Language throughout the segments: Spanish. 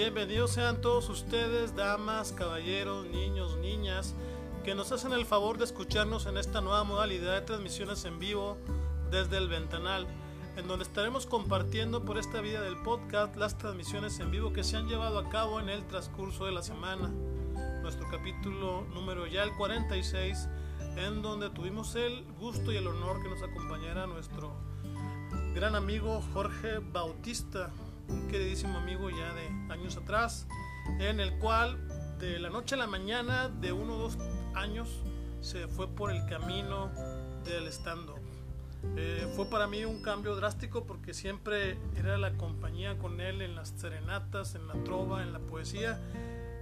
Bienvenidos sean todos ustedes, damas, caballeros, niños, niñas, que nos hacen el favor de escucharnos en esta nueva modalidad de transmisiones en vivo desde el ventanal, en donde estaremos compartiendo por esta vía del podcast las transmisiones en vivo que se han llevado a cabo en el transcurso de la semana. Nuestro capítulo número ya el 46, en donde tuvimos el gusto y el honor que nos acompañara nuestro gran amigo Jorge Bautista, un queridísimo amigo ya de años atrás, en el cual de la noche a la mañana, de uno o dos años, se fue por el camino del stand-up. Eh, fue para mí un cambio drástico porque siempre era la compañía con él en las serenatas, en la trova, en la poesía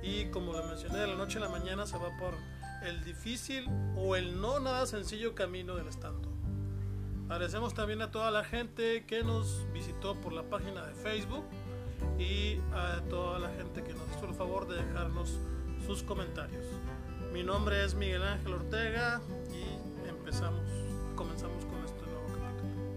y como le mencioné, de la noche a la mañana se va por el difícil o el no nada sencillo camino del stand-up. Agradecemos también a toda la gente que nos visitó por la página de Facebook y a toda la gente que nos hizo el favor de dejarnos sus comentarios. Mi nombre es Miguel Ángel Ortega y empezamos, comenzamos con este nuevo capítulo.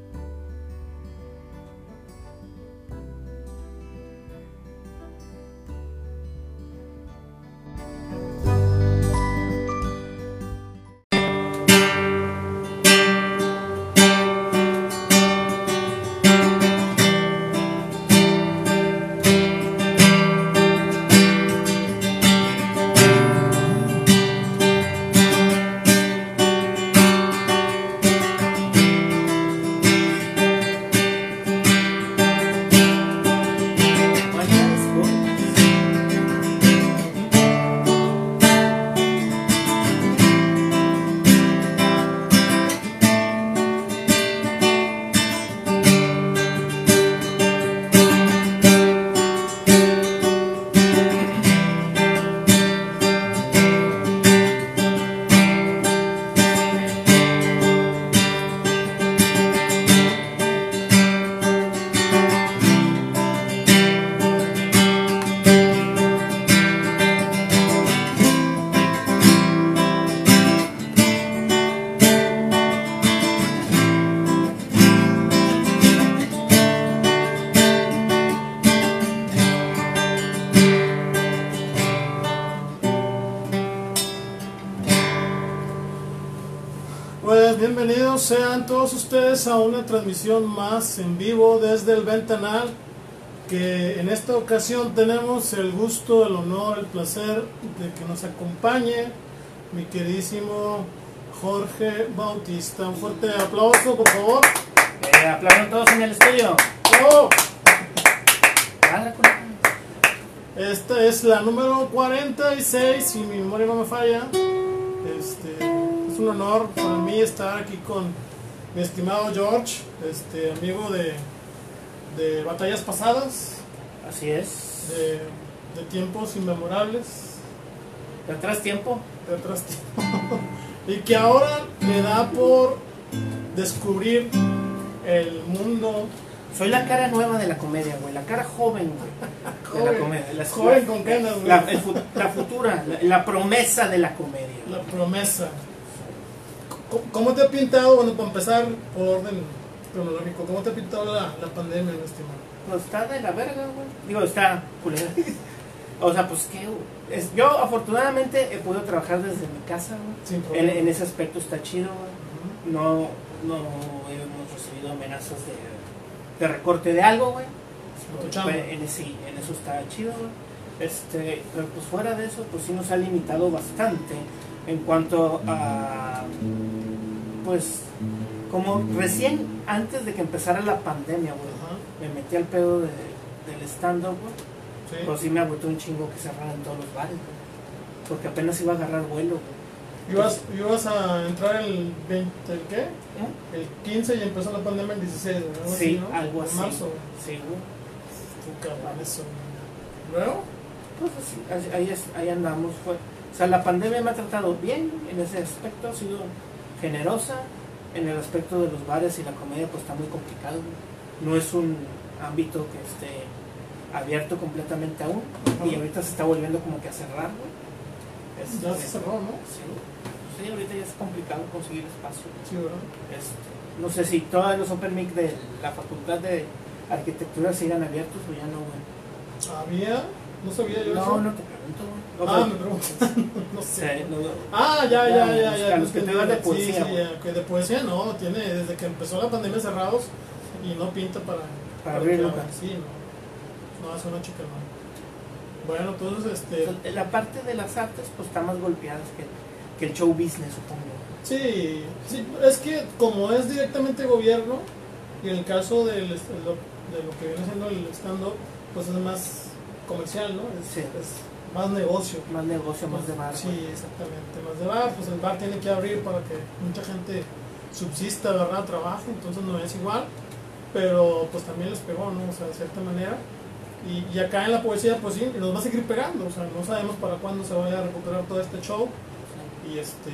Ustedes a una transmisión más en vivo desde el ventanal que en esta ocasión tenemos el gusto, el honor, el placer de que nos acompañe mi queridísimo Jorge Bautista. Un fuerte aplauso, por favor. Eh, aplaudan todos en el estudio. Con- Esta es la número 46, si mi memoria no me falla. Este, es un honor para mí estar aquí con mi estimado George, este, amigo de, de batallas pasadas, Así es. de, de tiempos inmemorables, De atrás tiempo. de atrás tiempo, y que ahora le da por descubrir el mundo Soy la cara nueva de la comedia, güey. La cara joven, güey. De la comedia. La, joven con canas, güey. la, futura, la, la promesa de la comedia. La promesa. ¿Cómo- ¿Cómo te ha pintado, bueno, para empezar por orden cronológico, cómo te ha pintado la, la pandemia, mi estimado? Pues está de la verga, güey. Digo, está culera. O sea, pues que es, yo afortunadamente he podido trabajar desde mi casa, güey. En, en ese aspecto está chido, güey. No, no hemos recibido amenazas de, de recorte de algo, güey. En, sí, en eso está chido, güey. Este, pero pues fuera de eso, pues sí nos ha limitado bastante en cuanto a, pues, como recién antes de que empezara la pandemia, güey, me metí al pedo de- del stand-up, güey. sí. Pues sí me agotó un chingo que cerraran todos los bares, güey. Porque apenas iba a agarrar vuelo, güey. ¿Ibas, ibas a entrar el 20, ¿el qué? ¿Eh? El 15 y empezó la pandemia el 16, ¿no? Sí, algo En así. marzo. Sí, güey. Cabrón, eso. ¿Luego? Pues así, ahí, es- ahí andamos. Fue, o sea, la pandemia me ha tratado bien en ese aspecto, ha sido generosa. En el aspecto de los bares y la comedia, pues está muy complicado. No es un ámbito que esté abierto completamente aún. Y ahorita se está volviendo como que a cerrar. Este, Ya se cerró, ¿no? Sí, sí, ahorita ya es complicado conseguir espacio. Sí, ¿verdad? Este, no sé si todos los Open Mic de la Facultad de Arquitectura sigan abiertos o ya no, güey. Había No sabía yo No, eso. no te Ah, me preguntan. no sé. no, Ah, ya, ya, Ya, ya, los- ya. los que te dan de poesía, Sí, sí, que de poesía no, tiene desde que empezó la pandemia cerrados y no pinta para, Para abrir que nunca. abran. Sí, no. No, es una chica no. Bueno, entonces, este. Entonces, La parte de las artes, pues está más golpeada que, que el show business, supongo. Sí, sí, es que como es directamente gobierno, y en el caso del, est- lo- de lo que viene siendo el stand-up, pues es más comercial, ¿no? Es, Sí. es más negocio. Más negocio, más de bar. Sí, güey. exactamente, más de bar, pues el bar tiene que abrir para que mucha gente subsista, ¿verdad? Trabaje, entonces no es igual, pero pues también les pegó, ¿no? O sea, de cierta manera. Y, y acá en la poesía, pues sí, nos va a seguir pegando, o sea, no sabemos para cuándo se vaya a recuperar todo este show. Y este.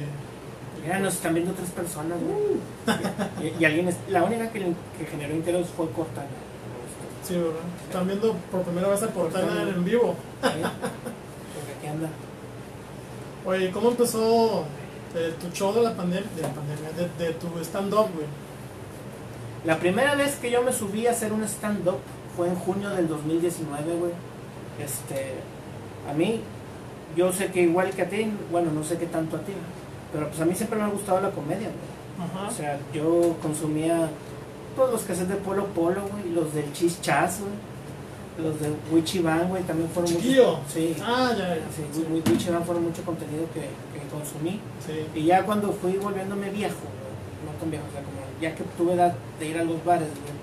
Mira, nos están viendo tres personas, güey. Y, y alguien, es- la única que, que generó interés fue Cortana. Sí, ¿verdad? Están viendo por primera vez a Cortana en vivo. ¿Eh? Anda. Oye, ¿cómo empezó eh, tu show de la pandemia, de la pandemia, de, de tu stand-up, güey? La primera vez que yo me subí a hacer un stand-up fue en junio del 2019, güey. Este, a mí, yo sé que igual que a ti, bueno, no sé qué tanto a ti, pero pues a mí siempre me ha gustado la comedia, güey. Ajá. O sea, yo consumía todos los cassettes de Polo Polo, güey, los del Chis Chas, güey. Los de Wichiban, güey, también fueron muchos. Sí. Ah, ya, ya. Sí, Wi- Wichiban fueron mucho contenido que, que consumí. Sí. Y ya cuando fui volviéndome viejo, güey, no tan viejo, o sea, como ya que tuve edad de ir a los bares, güey,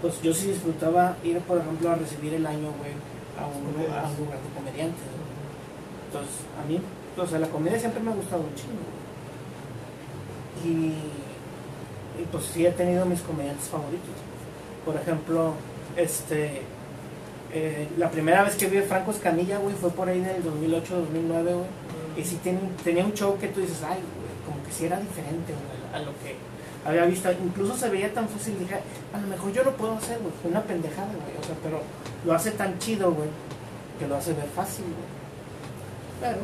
pues yo sí disfrutaba ir, por ejemplo, a recibir el año, güey, a un, lu- a un lugar de comediantes, güey. Entonces, a mí, o sea, la comedia siempre me ha gustado un chingo, güey. Y, y pues sí he tenido mis comediantes favoritos. Por ejemplo, este, eh, la primera vez que vi a Franco Escamilla, güey, fue por ahí del 2008-2009, güey. Y sí ten- tenía un show que tú dices, ay, güey, como que sí era diferente güey, a lo que había visto. Incluso se veía tan fácil, dije, a lo mejor yo lo puedo hacer, güey, una pendejada, güey. O sea, pero lo hace tan chido, güey, que lo hace ver fácil, güey. Pero,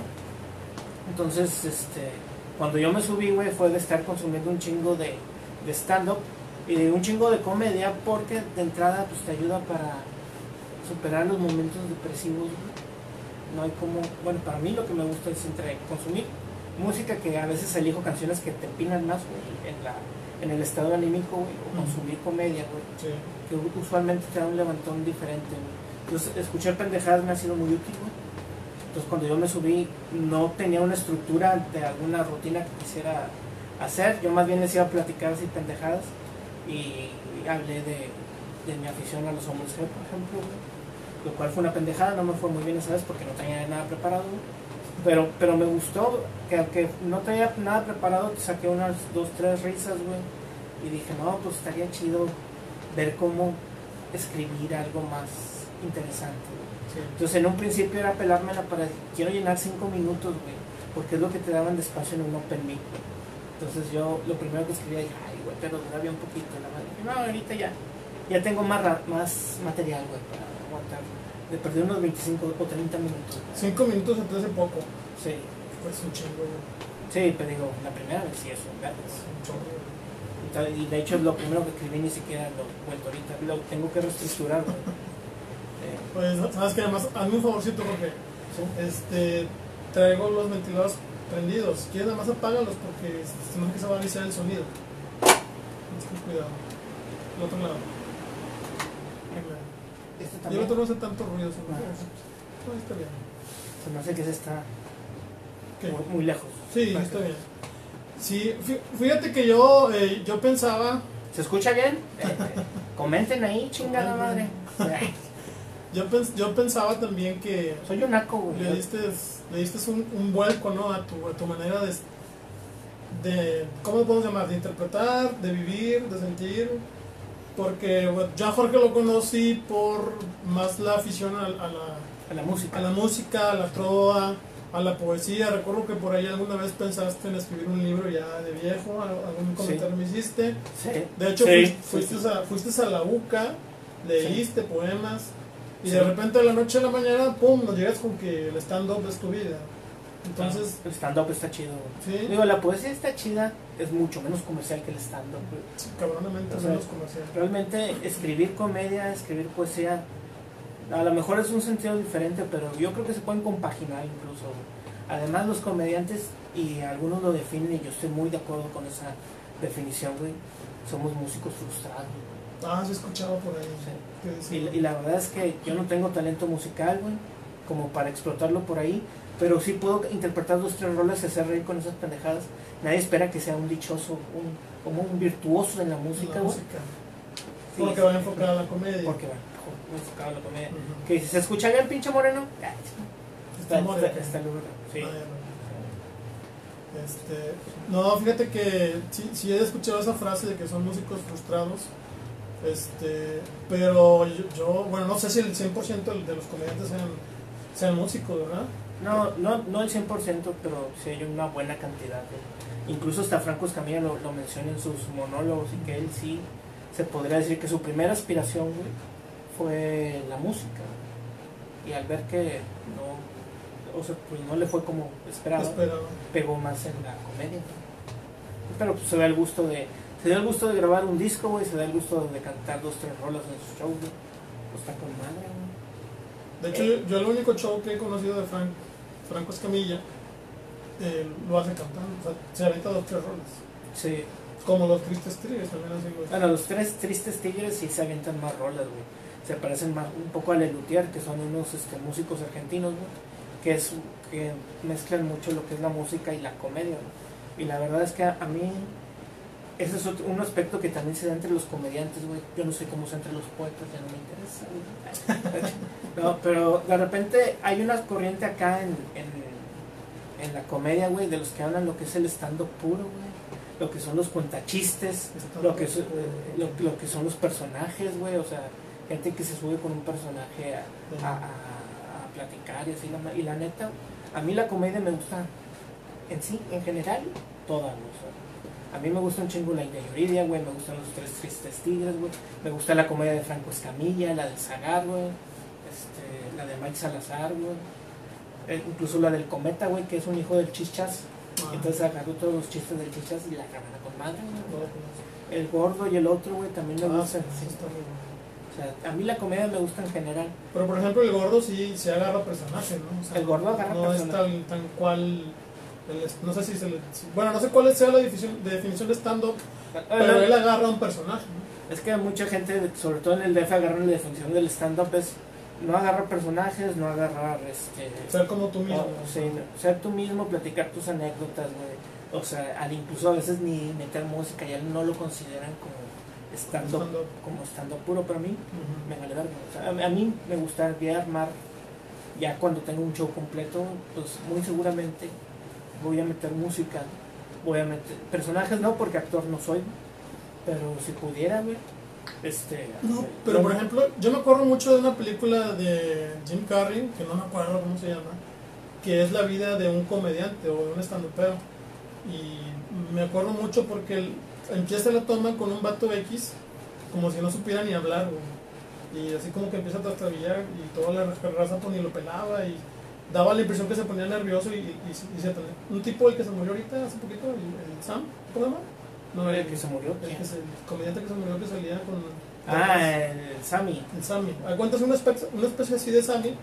entonces, este, cuando yo me subí, güey, fue de estar consumiendo un chingo de, de stand-up y de un chingo de comedia, porque de entrada, pues te ayuda para superar los momentos depresivos, no hay como, bueno, para mí lo que me gusta es entre consumir música que a veces elijo canciones que te empinan más, güey, en, la, en el estado anímico, güey, o consumir comedia, güey, Sí. que usualmente te da un levantón diferente, güey. Entonces, escuchar pendejadas me ha sido muy útil, güey. Entonces, cuando yo me subí, no tenía una estructura de alguna rutina que quisiera hacer, yo más bien les iba a platicar así pendejadas y, y hablé de, de mi afición a los hombres por ejemplo, güey lo cual fue una pendejada, no me fue muy bien esa vez porque no tenía nada preparado. Pero, pero me gustó que aunque no tenía nada preparado, saqué unas dos, tres risas, güey. Y dije, no, pues estaría chido ver cómo escribir algo más interesante. Sí. Entonces en un principio era pelarme la pared, quiero llenar cinco minutos, güey, porque es lo que te daban de espacio en un open mic. Entonces yo lo primero que escribía dije, ay, güey, pero dura bien un poquito. La madre. No, ahorita ya, ya tengo más, más material, güey, para. De perder unos 25 o 30 minutos. güey. Cinco minutos se te hace poco. Sí, Pues un chingo, sí, pero digo, la primera vez sí es un. Entonces, Y de hecho lo primero que escribí ni siquiera lo vuelto ahorita, lo tengo que reestructurar, güey. Eh, Pues, sabes que además, hazme un favorcito porque sí. este, traigo los ventiladores prendidos. Quieres, nada más apágalos porque si no que se va a avisar el sonido. Que cuidado. El otro lado. Y el otro no hace tanto ruido. ¿sí? Ah. No, está bien. Se me hace que ese está muy, muy lejos. Sí, Para está que- bien. Sí, fí- fíjate que yo, eh, yo pensaba, ¿Se escucha bien? Eh, eh, comenten ahí, chingada madre. Yo, pens- yo pensaba también que Soy un naco, güey. le diste, le diste un, un vuelco ¿no? a, tu, a tu manera de, de, ¿cómo lo podemos llamar? De interpretar, de vivir, de sentir. Porque bueno, yo a Jorge lo conocí por más la afición a, a la, A la música. a la música, a la trova, a la poesía. Recuerdo que por ahí alguna vez pensaste en escribir un libro ya de viejo, al- algún comentario me hiciste. Sí. De hecho, Sí, fuis- sí, fuiste, sí. A, fuiste a la UCA, leíste poemas y de repente de la noche a la mañana, pum, nos llegas con que el stand-up es tu vida. Entonces, El stand-up está chido, sí, Digo, la poesía está chida, es mucho menos comercial que el stand-up, sí, cabronamente menos comercial. Realmente escribir comedia, escribir poesía, A lo mejor es un sentido diferente, pero yo creo que se pueden compaginar incluso. Además, los comediantes, y algunos lo definen, y yo estoy muy de acuerdo con esa definición, güey. Somos músicos frustrados. Ah, sí, he escuchado por ahí. Sí. Y, y, la verdad es que yo no tengo talento musical, güey, como para explotarlo por ahí, pero sí puedo interpretar dos, tres roles y hacer reír con esas pendejadas. Nadie espera que sea un dichoso, un, como un virtuoso en la música, la música. Sí, porque va enfocado a la comedia. Porque va enfocado a la comedia. Que si se escucha bien, pinche moreno, está, está, está, está sí. Ah, este, no, fíjate que sí, sí, he escuchado esa frase de que son músicos frustrados. Este, pero yo, bueno, no sé si el 100% de los comediantes sean, sean músicos, ¿verdad? No, no, no el 100%, pero sí hay una buena cantidad. incluso hasta Franco Escamilla lo, lo, menciona en sus monólogos y que él sí se podría decir que su primera aspiración fue la música. Y al ver que no, o sea, pues no le fue como esperaba, pegó más en la comedia. Pero pues se da el gusto de se da el gusto de grabar un disco, güey, se da el gusto de cantar dos, tres rolas en sus shows, Pues está con madre, De hecho, yo, el único show que he conocido de Frank, Franco Escamilla eh, lo hace cantando, o sea, se avienta dos, tres rolas. Sí. Como los Tristes Tigres también hacen, güey. Bueno, los tres Tristes Tigres sí se avientan más rolas, güey. Se parecen más, un poco a Lelutier, que son unos este, músicos argentinos, güey, que, es, que mezclan mucho lo que es la música y la comedia, güey. Y la verdad es que a, a mí ese es otro, un aspecto que también se da entre los comediantes, güey. Yo no sé cómo se entre los poetas, ya no me interesa, no, pero de repente hay una corriente acá en, en, en la comedia, güey, de los que hablan lo que es el estando puro, güey. Lo que son los cuentachistes, lo que, es, lo, lo, que son los personajes, güey. O sea, gente que se sube con un personaje a, a, a, platicar y así. y la neta, a mí la comedia me gusta en sí, en general, toda, ¿no? A mí me gusta un chingo la India Yuridia, güey, me gustan los tres tristes tigres, güey. Me gusta la comedia de Franco Escamilla, la del Zagar, güey. Este, la de Mike Salazar, güey. Eh, incluso la del Cometa, güey, que es un hijo del Chichas. Ah. Entonces agarró todos los chistes del Chichas y la agarró con madre, güey. El gordo y el otro, güey, también me ah, gustan. Sí, o sea, a mí la comedia me gusta en general. Pero por ejemplo el gordo sí se agarra personaje, ¿no? O sea, el gordo agarra no personaje. No es tan, tan cual no sé si se le, bueno, no sé cuál sea la definición, de definición de stand-up, pero él agarra un personaje. Es que mucha gente, sobre todo en el DF, agarra la definición del stand-up es no agarrar personajes, no agarrar este ser como tú mismo. ser tú mismo, platicar tus anécdotas, güey. O sea, al incluso a veces ni meter música, ya no lo consideran como stand-up, como stand-up puro, pero a mí me vale verga. a, mí me gustaría armar ya cuando tengo un show completo, pues muy seguramente voy a meter música, voy a meter personajes, no porque actor no soy, pero si pudiera, ver este... No, pero por ejemplo, yo me acuerdo mucho de una película de Jim Carrey, que no me acuerdo cómo se llama, que es la vida de un comediante o de un estandopero. Y me acuerdo mucho porque empieza la toma con un vato X, como si no supiera ni hablar, y así como que empieza a trastabillar y toda la raza pues ni lo pelaba y daba la impresión que se ponía nervioso y, y, y se Un tipo, el que se murió ahorita hace poquito, el, Sam, ¿cómo se llama? No, el, que se murió. El, que se, el comediante que se murió que salía con. Ah, el Sammy. El Sammy. Cuentas una especie, una especie así de Sammy,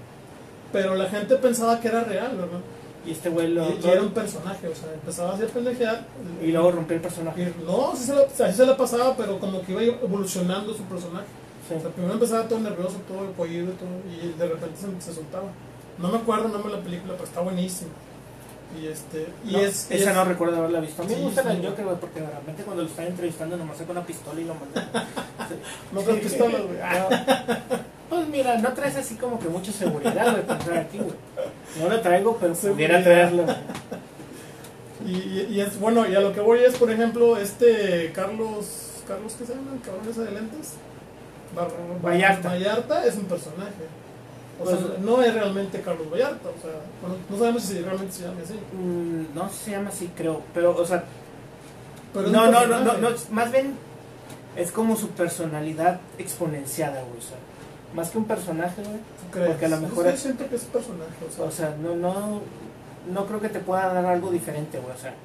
pero la gente pensaba que era real, ¿verdad? Y este güey lo. Y, era un personaje, o sea, empezaba a hacer pendejear. Y luego rompió el personaje. no, así se, la, así se la pasaba, pero como que iba evolucionando su personaje. O sea, primero empezaba todo nervioso, todo pollido y todo, y de repente se, se soltaba. No me acuerdo el nombre de la película, pero está buenísima. Y este, y es, esa no recuerdo haberla visto. A mí me gusta el Joker, güey, porque realmente cuando lo están entrevistando nomás saca una pistola y lo manda. no traes pistola, güey. Pues mira, no traes así como que mucha seguridad, güey, para entrar aquí, güey. No lo traigo, pero pudiera traerlo. Y, y, es bueno, y a lo que voy es, por ejemplo, este Carlos, Carlos, ¿qué se llama? El cabrón ese de lentes. Bar, Vallarta. Vallarta es un personaje. O sea, pues, no es realmente Carlos Vallarta, o sea, no sabemos si realmente se llama así. Mm, no se llama así, creo, pero, o sea, no, no, no, no, no, más bien es como su personalidad exponenciada, güey, o sea, más que un personaje, güey, porque a lo mejor es, siento que es personaje, o sea, o sea, no, no, no creo que te pueda dar algo diferente, güey, o sea,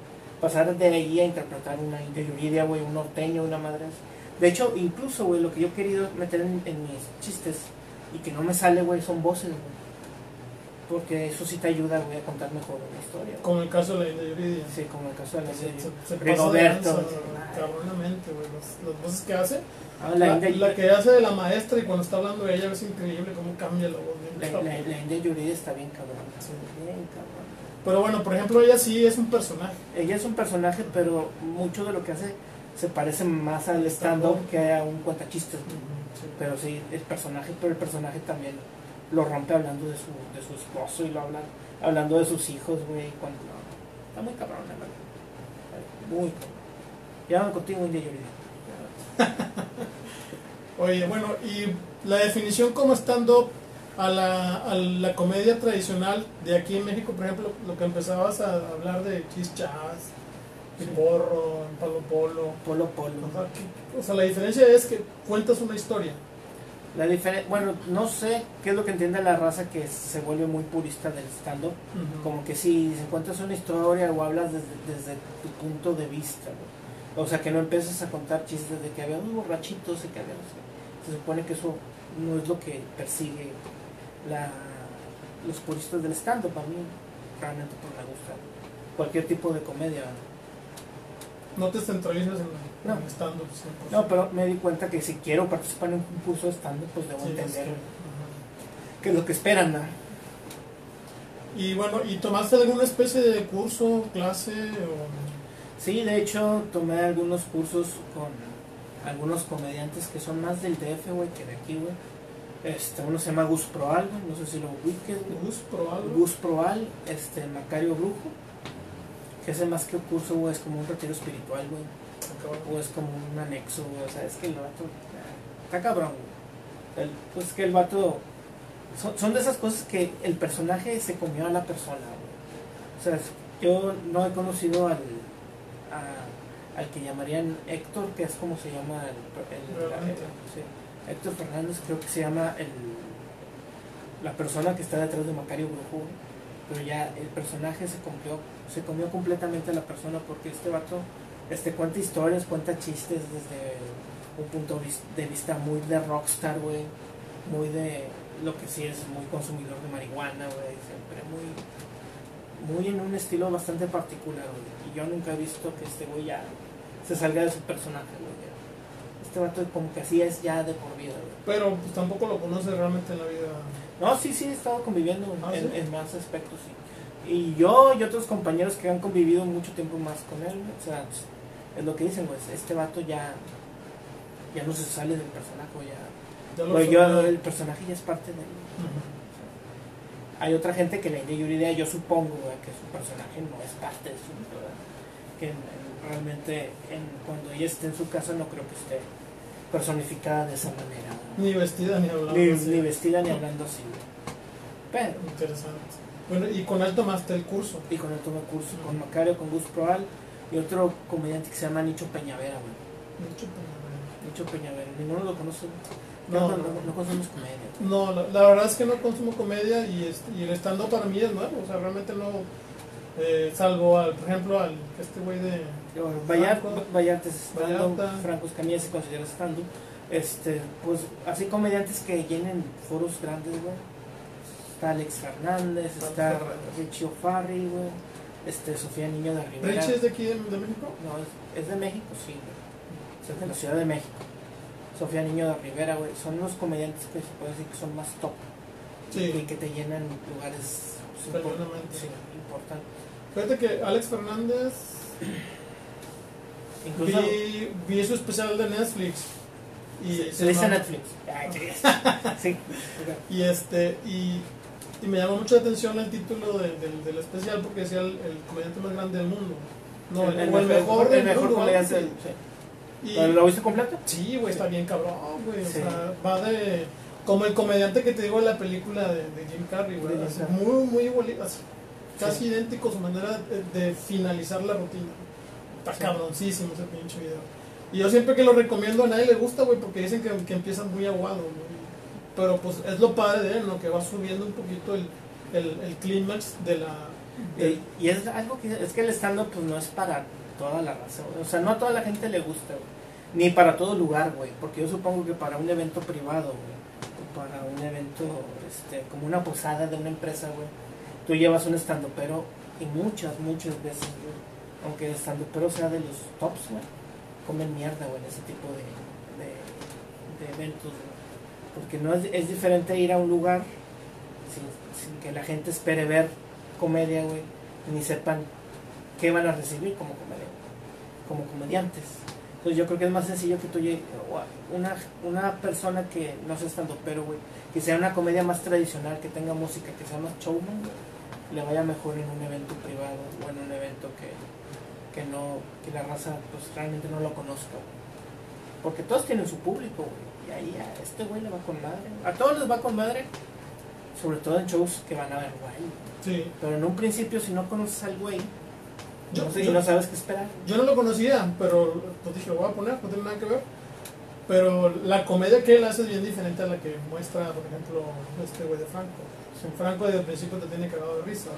pasar de ahí a interpretar una interioridad, güey, un norteño, una madre. De hecho, incluso, güey, lo que yo he querido meter en, en mis chistes y que no me sale, güey, son voces, güey. Porque eso sí te ayuda, güey, a contar mejor una historia. güey. Como el caso de la Yuridia. Sí, como el caso de la serie. se, se Rigoberto. cabronamente, güey. Las, voces que hace. Ah, la, La, India, la que hace de la maestra y cuando está hablando de ella es increíble cómo cambia la voz. la, la- la India Yuridia está bien cabrón. Sí. Bien cabrón. Pero bueno, por ejemplo, ella sí es un personaje. Ella es un personaje, pero mucho de lo que hace se parece más al stand-up que a un cuentachistes. güey. Sí. Pero sí, el personaje, pero el personaje también lo rompe hablando de su, de su esposo y lo habla hablando de sus hijos, güey. Cuando, está muy cabrón, la verdad. Muy cabrón. Ya contigo, India Yuridia. Oye, bueno, y la definición como stand-up a la, a la comedia tradicional de aquí en México, por ejemplo, lo que empezabas a hablar de Chis Porro, Palo Polo. Polo Polo. O sea, que- o sea, la diferencia es que cuentas una historia. La diferen- bueno, no sé qué es lo que entiende la raza que se vuelve muy purista del stand-up. Como que si cuentas una historia o hablas desde, desde tu punto de vista. O sea, que no empieces a contar chistes de que había unos borrachitos y que había no sé. Se supone que eso no es lo que persigue la, los puristas del stand-up. A mí realmente pues, me gusta cualquier tipo de comedia. No te centralizas en, No. en stand-up. 100%. No, pero me di cuenta que si quiero participar en un concurso de stand-up, pues debo Sí, es entender que- es lo que esperan. ¿no? Y bueno, ¿y tomaste alguna especie de curso, clase o...? Sí, de hecho tomé algunos cursos con algunos comediantes que son más del DF, güey, que de aquí, güey. Este, uno se llama Gus Proal, no sé si lo ubiques. Gus, probable. Gus Proal, este, Macario Brujo, que ese más que un curso, güey, es como un retiro espiritual, güey. O es como un anexo, güey, o sea, es que el vato, está cabrón, güey. El- pues que el vato, son, son de esas cosas que el personaje se comió a la persona, güey. O sea, yo no he conocido al, a- al que llamarían Héctor, que es como se llama el, el- la- Realmente. sí. Héctor Fernández creo que se llama el, la persona que está detrás de Macario Brujo, güey. Pero ya el personaje se comió, se comió completamente a la persona porque este vato este, cuenta historias, cuenta chistes desde un punto de vis- de vista muy de rockstar, güey, muy de lo que sí es muy consumidor de marihuana, güey, siempre muy muy en un estilo bastante particular, güey. Y yo nunca he visto que este güey ya se salga de su personaje, güey. Este vato como que así es ya de por vida, güey. Pero pues tampoco lo conoces realmente en la vida. No, sí, sí, he estado conviviendo Ah, en, ¿sí? en más aspectos, sí. Y yo y otros compañeros que han convivido mucho tiempo más con él, güey, o sea, es lo que dicen, pues, este vato ya, ya no se sale del personaje, güey, ya. Ya lo Güey, yo, el personaje ya es parte de él. Hay otra gente que la India Yuridia, yo supongo, güey, que su personaje no es parte de su vida, ¿verdad? Que en- en- realmente en, cuando ella esté en su casa no creo que esté personificada de esa manera. Ni vestida ni hablando. Ni, vestida ni hablando así. Pero, Interesante. Bueno, y con él tomaste el curso. y con él tomé curso con Macario, con Gus Proal y otro comediante que se llama Nicho Peñavera, güey. Mucho pena, Nicho Peñavera, ninguno lo conoce. No, No, no. consumimos comedia. No, la, la verdad es que no consumo comedia y, este, y el stand para mí es nuevo. O sea, realmente no. Eh, salvo, al, por ejemplo, al este güey de. Vallarta es. Franco Escamilla se considera stand Este, pues así comediantes que llenen foros grandes, güey. Está Alex Fernández, está Fernández. Richie O'Farry, güey. Este, Sofía Niño de Rivera. ¿Richie es de aquí de, de México? No, es, es de México, sí, güey. Es de la Ciudad de México. Sofía Niño de Rivera, güey. Son los comediantes que se puede decir que son más top. Sí. Y que te llenan lugares pues, sí, importantes. Fíjate que Alex Fernández. Incluso Vi, vi su especial de Netflix. Y se, se dice Netflix. Sí. sí. Y este, y, y me llamó mucho la atención el título de- del, del especial porque decía el, el comediante más grande del mundo. No, el, o el mejor, el mejor comediante. algo sí. así. Y- ¿Pero ¿Lo viste completo? Sí, güey, está bien cabrón, güey. O sea, va de. Como el comediante que te digo en la película de, de Jim Carrey, güey. De. Muy, muy igualito. así, Casi idéntico su manera de, de finalizar la rutina. Está cabroncísimo ese pinche video. Y yo siempre que lo recomiendo a nadie le gusta, güey, porque dicen que, que empieza muy aguado, güey. Pero pues es lo padre de él, ¿no? Que va subiendo un poquito el, el, el clímax de la. Y, y es algo que es que el stand up pues no es para toda la raza, güey. o sea, no a toda la gente le gusta, güey. ni para todo lugar, güey, porque yo supongo que para un evento privado, güey, para un evento, este, como una posada de una empresa, güey, tú llevas un estando pero y muchas, muchas veces, aunque el estando pero sea de los tops, comen mierda, güey, en ese tipo de, eventos. Porque no es, es diferente ir a un lugar sin, que la gente espere ver comedia, güey, ni sepan qué van a recibir como comedia, como comediantes. Entonces yo creo que es más sencillo que tú una, una persona que no sea estando pero, güey, que sea una comedia más tradicional, que tenga música, que sea más showman, güey, le vaya mejor en un evento privado o en un evento que, que no, que la raza pues realmente no lo conozca, güey. Porque todos tienen su público, güey, y ahí a este güey le va con madre. A todos les va con madre, sobre todo en shows que van a ver, güey. Sí. Pero en un principio, si no conoces al güey, Yo, no, sé, y yo- no sabes qué esperar. yo no lo conocía, pero pues dije, lo voy a poner, no tiene nada que ver. Pero la comedia que él hace es bien diferente a la que muestra, por ejemplo, este güey de Franco. O Franco desde el principio te tiene cagado de risa.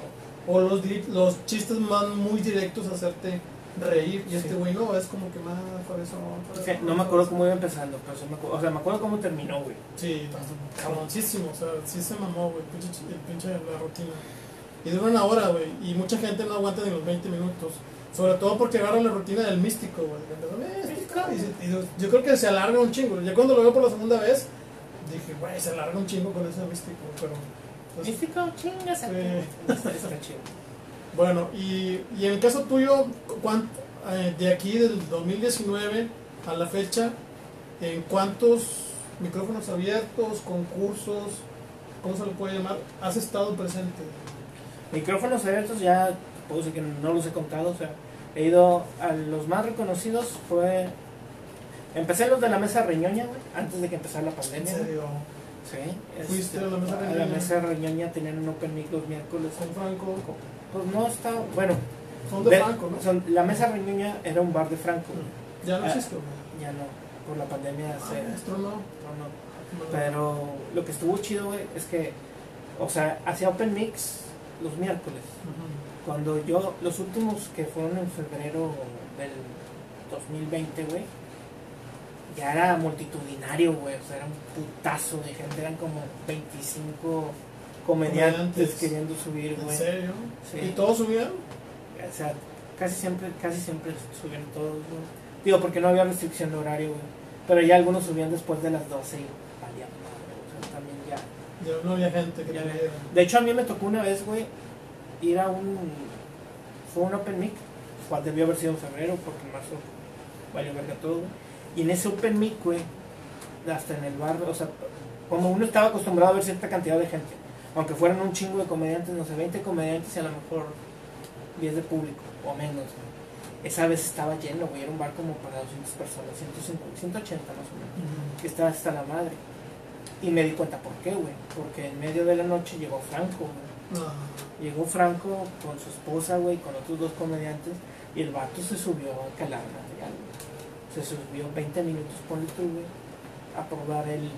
O, o los, los chistes van muy directos a hacerte reír. Y este Sí. güey no, es como que más por eso. Es que no me acuerdo cómo iba empezando, pero me acuerdo, o sea, me acuerdo cómo terminó, güey. Sí, cabroncísimo, o sea, sí se mamó, güey, el pinche la rutina. Y dura una hora, güey, y mucha gente no aguanta ni los 20 minutos. Sobre todo porque agarra la rutina del místico, güey. "Eh, místico", y y yo- yo creo que se alarga un chingo. Ya cuando lo veo por la segunda vez, dije, güey, se alarga un chingo con ese místico, pero... pues, Místico, chingas Sí. Está, está chido. Bueno, y, y en el caso tuyo, ¿cuán- eh, de aquí del 2019 a la fecha, ¿en cuántos micrófonos abiertos, concursos, cómo se lo puede llamar, has estado presente? Micrófonos abiertos ya, puedo decir que no los he contado, o sea, he ido a los más reconocidos, fue... Empecé los de la mesa reñoña, güey, antes de que empezara la ¿En pandemia. güey. Sí. ¿Fuiste este, a la mesa A la mesa reñoña tenían un open mic los miércoles. Con Franco, Pues no está, bueno, son de de- Franco, ¿no? son- la mesa reñoña era un bar de Franco, güey. Ya no Ah, existe, ya no, por la pandemia Ah, se... maestro, no. no, no. Pero lo que estuvo chido, güey, es que, o sea, hacía open mix los miércoles. Cuando yo, los últimos que fueron en febrero del 2020, güey, ya era multitudinario, güey, o sea, era un putazo de gente, eran como 25 comediantes, Comediantes. queriendo subir, ¿En güey. serio? Sí. ¿Y todos subían? O sea, casi siempre, casi siempre subían todos, güey. Digo, porque no había restricción de horario, güey. Pero ya algunos subían después de las 12 y valía o sea, también ya. Ya no había gente que Ya viera. De hecho, a mí me tocó una vez, güey, ir a un. Fue un Open Mic, cual debió haber sido en febrero, porque en marzo valió verga todo, güey. Y en ese Open Mic, güey, hasta en el bar, o sea, como uno estaba acostumbrado a ver cierta cantidad de gente, aunque fueran un chingo de comediantes, no sé, 20 comediantes y a lo mejor 10 de público, o menos, güey. Esa vez estaba lleno, güey, era un bar como para 200 personas, 150, 180 más o menos que estaba hasta la madre. Y me di cuenta por qué, güey. Porque en medio de la noche llegó Franco, güey. Ah, Llegó Franco con su esposa, güey, con otros dos comediantes. Y el vato se subió a calar material, güey. Se subió 20 minutos, ponle tú, güey, a probar el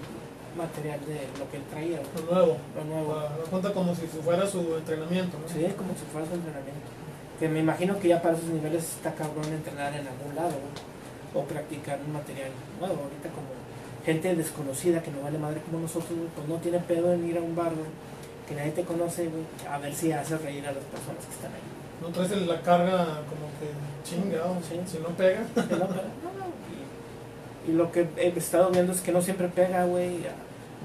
material de lo que él traía, lo nuevo. Lo nuevo. Para dar cuenta como si fuera su entrenamiento, ¿no? Sí, como si fuera su entrenamiento. Que me imagino que ya para esos niveles está cabrón entrenar en algún lado, güey. O practicar un material nuevo. Ahorita como gente desconocida que no vale madre como nosotros, pues no tiene pedo en ir a un bar, güey, que nadie te conoce, güey, a ver si hace reír a las personas que están ahí. No traes la carga como que chingado, Sí. si no pega. Que no, Y, y lo que he estado viendo es que no siempre pega, güey.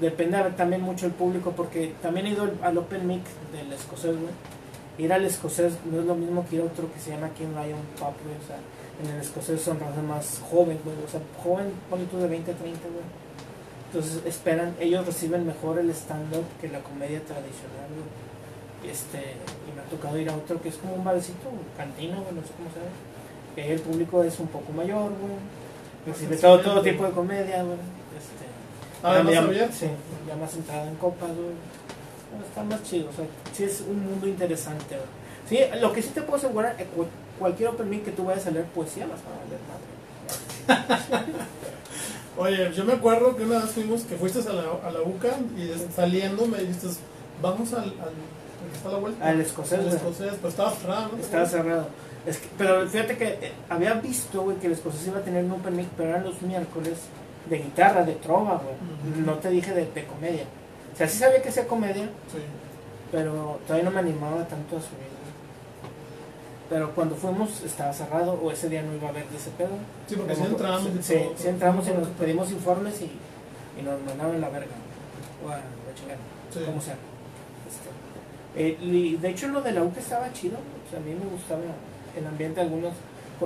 Depende también mucho el público, porque también he ido al- Open Mic del escocés, güey. Ir al escocés no es lo mismo que ir a otro que se llama King Lion Pop, güey. O sea, en el escocés son razas más joven, güey. O sea, joven, bonito de 20 a 30, güey. Entonces esperan, ellos reciben mejor el stand-up que la comedia tradicional, güey. Este, y me ha tocado ir a otro que es como un barecito, cantina, güey, no sé cómo se llama. Que ahí el público es un poco mayor, güey. Recibe Más todo, todo tipo de comedia, güey. Este, Ah, ya- más ya-. Sí, ya más centrado en copas, güey. Bueno, Está más chido, o sea, sí es un mundo interesante, güey. Sí, lo que sí te puedo asegurar, cu- cualquier open mic que tú vayas a leer poesía vas a leer madre. Oye, yo me acuerdo que una vez fuimos, que fuiste a la, a la UCA y saliendo me dijiste, vamos al, al, al que está a la vuelta. Al escocés, güey. escocés, pues estaba cerrado, ¿no? Estaba cerrado. Es que- pero fíjate que eh, había visto, güey, que el escocés iba a tener un open mic, pero eran los miércoles de guitarra, de trova, güey. No te dije de, de comedia. O sea, sí sabía que hacía comedia, Sí. pero todavía no me animaba tanto a subir. Pero cuando fuimos estaba cerrado o ese día no iba a haber de ese pedo. Sí, porque si Pero, entramos sí, sí todo. entramos y nos pedimos informes y, y nos mandaban a la verga. O a la chingada, Sí. como sea. Este, eh, y de hecho lo de la UCA estaba chido. O sea, a mí me gustaba el ambiente de algunos,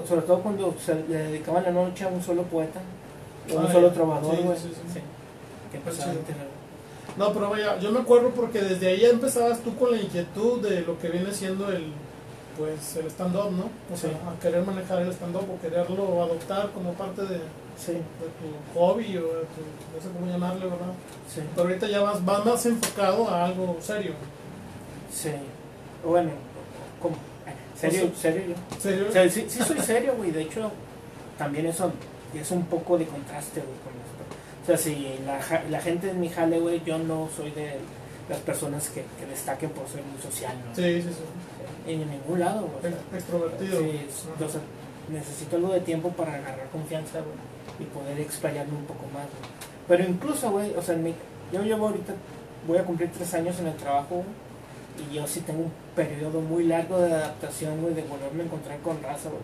sobre todo cuando se le dedicaban la noche a un solo poeta o un Ah, solo trovador, güey. sí, sí. A tener- No, pero vaya, yo me acuerdo porque desde ahí ya empezabas tú con la inquietud de lo que viene siendo el pues el stand-up, ¿no? O sea, a querer manejar el stand-up o quererlo adoptar como parte de, Sí, de tu hobby o de tu, no sé cómo llamarle, ¿verdad? sí, Pero ahorita ya vas, vas más enfocado a algo serio. Sí. Bueno, ¿cómo? ¿Serio? ¿Serio yo? ¿Serio? O sea, sí, sí soy serio, güey. De hecho, también eso es un poco de contraste, güey, con esto. O sea, si la, la gente en mi jale, güey, yo no soy de las personas que, que destaquen por ser muy social, ¿no? sí, sí, sí. En ningún lado, güey. o sea, Ex- Extrovertido. sí, o sea, necesito algo de tiempo para agarrar confianza, güey, y poder explayarme un poco más, güey. Pero incluso, güey, o sea, en mi- yo llevo ahorita, voy a cumplir tres años en el trabajo, güey, y yo sí tengo un periodo muy largo de adaptación, güey, de volverme a encontrar con raza, güey.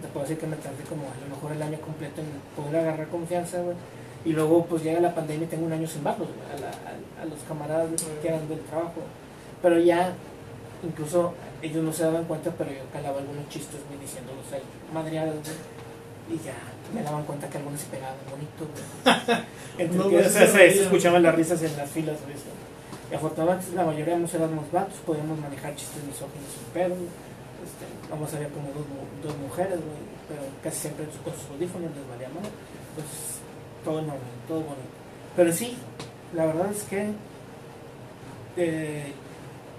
Te puedo decir que me tardé como a lo mejor el año completo en poder agarrar confianza, güey. Y luego, pues llega la pandemia y tengo un año sin güey, a, la- a- a los camaradas que eran del trabajo. Pero ya, incluso ellos no se daban cuenta, pero yo calaba algunos chistes, güey, diciéndolos ahí, madreadas, güey. Y ya me daban cuenta que algunos se pegaban bonito, güey. No, se se- reían. escuchaban las risas en las filas, güey. Y afortunadamente la mayoría éramos éramos vatos, podíamos manejar chistes misóginos sin pedo. Este, vamos a ver como dos, dos mujeres, pero casi siempre con sus audífonos les valía mal. Entonces, todo normal, todo bonito. Pero sí, la verdad es que eh,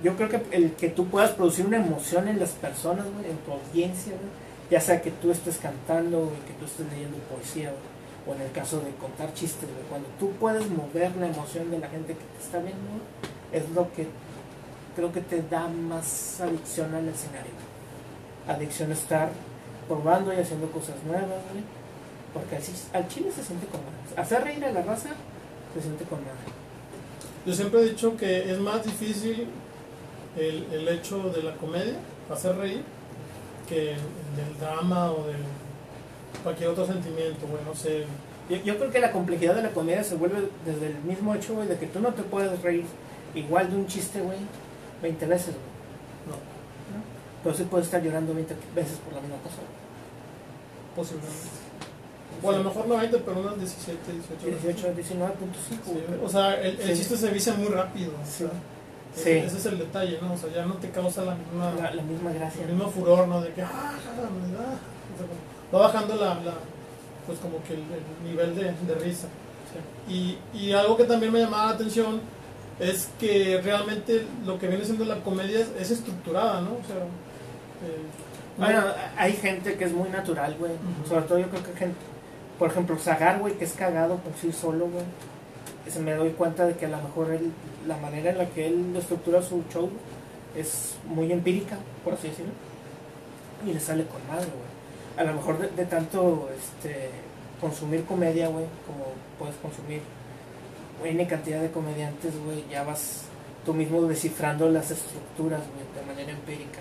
yo creo que el que tú puedas producir una emoción en las personas, güey, en tu audiencia, ya sea que tú estés cantando, güey, que tú estés leyendo poesía, o en el caso de contar chistes, güey, cuando tú puedes mover la emoción de la gente que te está viendo, es lo que creo que te da más adicción al escenario. Adicción a estar probando y haciendo cosas nuevas, porque así, al chile se siente con madre. Hacer reír a la raza se siente con. Yo siempre he dicho que es más difícil el, el hecho de la comedia, hacer reír, que el, del drama o del cualquier otro sentimiento, güey, no sé. Yo, yo creo que la complejidad de la comedia se vuelve desde el mismo hecho, güey, de que tú no te puedes reír igual de un chiste, güey, 20 veces, güey. No, ¿no? Pero sí puedes estar llorando 20 veces por la misma cosa. güey. posiblemente. O a lo mejor no 20, pero unas 17, 18. 18, 19.5, Sí, o sea, el, el Sí. chiste se vicia muy rápido. Sí. ese, es el detalle, ¿no? O sea, ya no te causa la misma, La, la misma gracia. el mismo furor, ¿no? De que, ah, o sea, como- va bajando la, la, pues como que el, el nivel de, de risa. Y, y algo que también me llamaba la atención es que realmente lo que viene siendo la comedia es, es estructurada, ¿no? O sea, eh, Bueno, hay gente que es muy natural, güey. Sobre todo yo creo que gente, por ejemplo, Zagar, güey, que es cagado por sí solo, güey. Se me doy cuenta de que a lo mejor él, la manera en la que él estructura su show es muy empírica, por así decirlo. Y le sale con madre, güey. A lo mejor de, de tanto este, consumir comedia, güey, como puedes consumir N cantidad de comediantes, güey, ya vas tú mismo descifrando las estructuras, güey, de manera empírica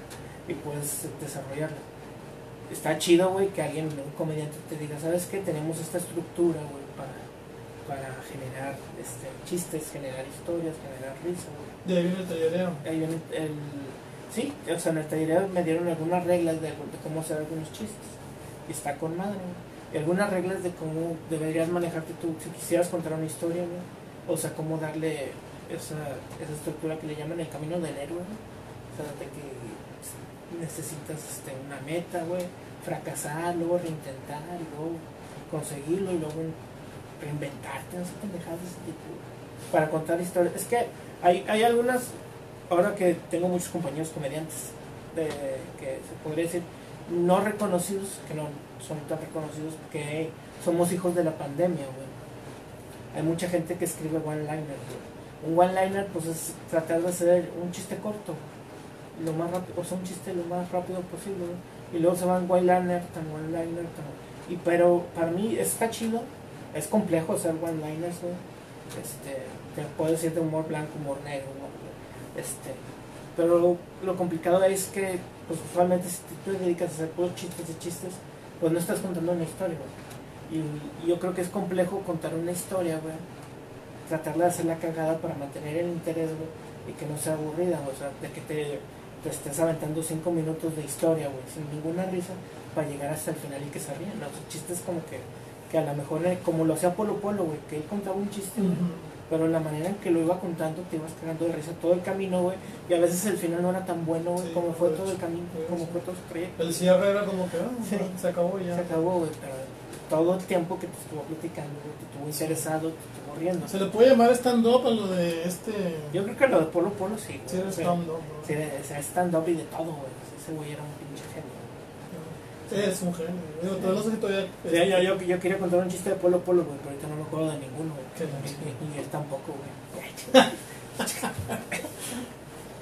y puedes desarrollarla. Está chido, güey, que alguien, un comediante te diga, ¿sabes qué? Tenemos esta estructura, güey, para, para generar este, chistes, generar historias, generar risa, güey. de ahí viene el tallereo. El, sí, o sea, en el taller me dieron algunas reglas de, de cómo hacer algunos chistes. Está con madre. Y algunas reglas de cómo deberías manejarte tú si quisieras contar una historia, güey. O sea, cómo darle esa, esa estructura que le llaman el camino del héroe. O sea, de que necesitas este, una meta, güey. Fracasar, luego reintentar, luego conseguirlo, y luego reinventarte, no sé, pendejadas de ese tipo. Para contar historias. Es que hay, hay algunas, ahora que tengo muchos compañeros comediantes, de, que se podría decir, no reconocidos, que no son tan reconocidos, porque somos hijos de la pandemia, güey. Hay mucha gente que escribe one-liner. Un one-liner, pues es tratar de hacer un chiste corto, lo más rápido, o sea, un chiste lo más rápido posible. Y luego se van one-liner, tan one-liner, tan... Y pero para mí está chido es complejo hacer one-liners, güey. Este, te puedo decir de humor blanco, humor negro, este, pero lo, lo complicado es que, pues usualmente si tú te dedicas a hacer puros chistes y chistes, pues no estás contando una historia, güey. Y, yo creo que es complejo contar una historia, güey. Tratarla de hacerla cagada para mantener el interés, güey, y que no sea aburrida, o sea, de que te, te estés aventando cinco minutos de historia, güey, sin ninguna risa, para llegar hasta el final y que se rían. ¿no? Chistes como que, que a lo mejor, eh, como lo hacía Polo Polo, güey, que él contaba un chiste, güey, pero la manera en que lo iba contando te ibas cagando de risa todo el camino, güey, y a veces el final no era tan bueno, güey, Sí, como fue todo el camino, sí, como fue todo su proyecto. El cierre era como que ah, Sí. se acabó ya. Se acabó, güey, pero todo el tiempo que te estuvo platicando, güey, te estuvo interesado, te estuvo riendo. Se le puede llamar stand-up a lo de este. Yo creo que lo de Polo Polo sí, Sí, güey. era Sí, stand-up. ¿no? sí, sea, stand-up y de todo, güey. Ese güey era un pinche genio. Es un genio. Digo, todavía no sé si todavía. O sea, yo, yo, yo quería contar un chiste de Polo Polo, güey, pero acuerdo de ninguno, y él tampoco, güey.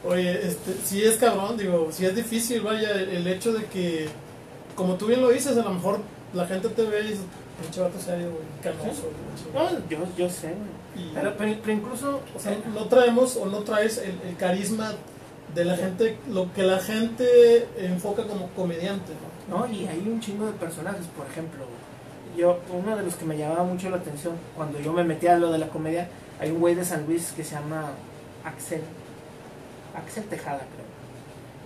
Oye, este, sí es cabrón, digo, sí es difícil, vaya, el, hecho de que, como tú bien lo dices, a lo mejor la gente te ve y dice, pinche vato serio, güey, canoso, No, yo, yo sé, güey. Pero, pero, pero incluso, O sea, no traemos o no traes el, el carisma de la gente, lo que la gente enfoca como comediante, ¿no? No, y hay un chingo de personajes, por ejemplo. Yo, uno de los que me llamaba mucho la atención cuando yo me metía a lo de la comedia, hay un güey de San Luis que se llama Axel. Axel Tejada, creo.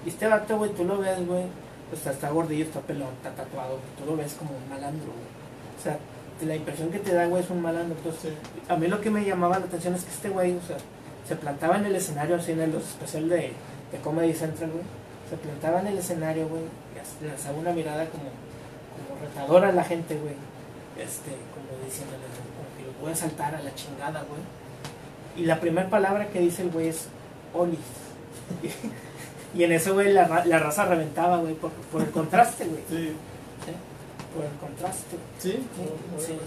Y este vato, güey, tú lo ves, güey, pues está, está gordillo, está pelón, está tatuado, tú lo ves como un malandro, güey. O sea, la impresión que te da, güey, es un malandro. Entonces, Sí. a mí lo que me llamaba la atención es que este güey, o sea, se plantaba en el escenario, así en el especial de, de Comedy Central, güey. Se plantaba en el escenario, güey, y lanzaba una mirada como, como retadora a la gente, güey. Este, como diciéndole, como que los voy a saltar a la chingada, güey. Y la primera palabra que dice el güey es Olis. y en eso, güey, la, la raza reventaba, güey, por, por el contraste, güey. Sí, ¿sí? Por el contraste. sí, Sí,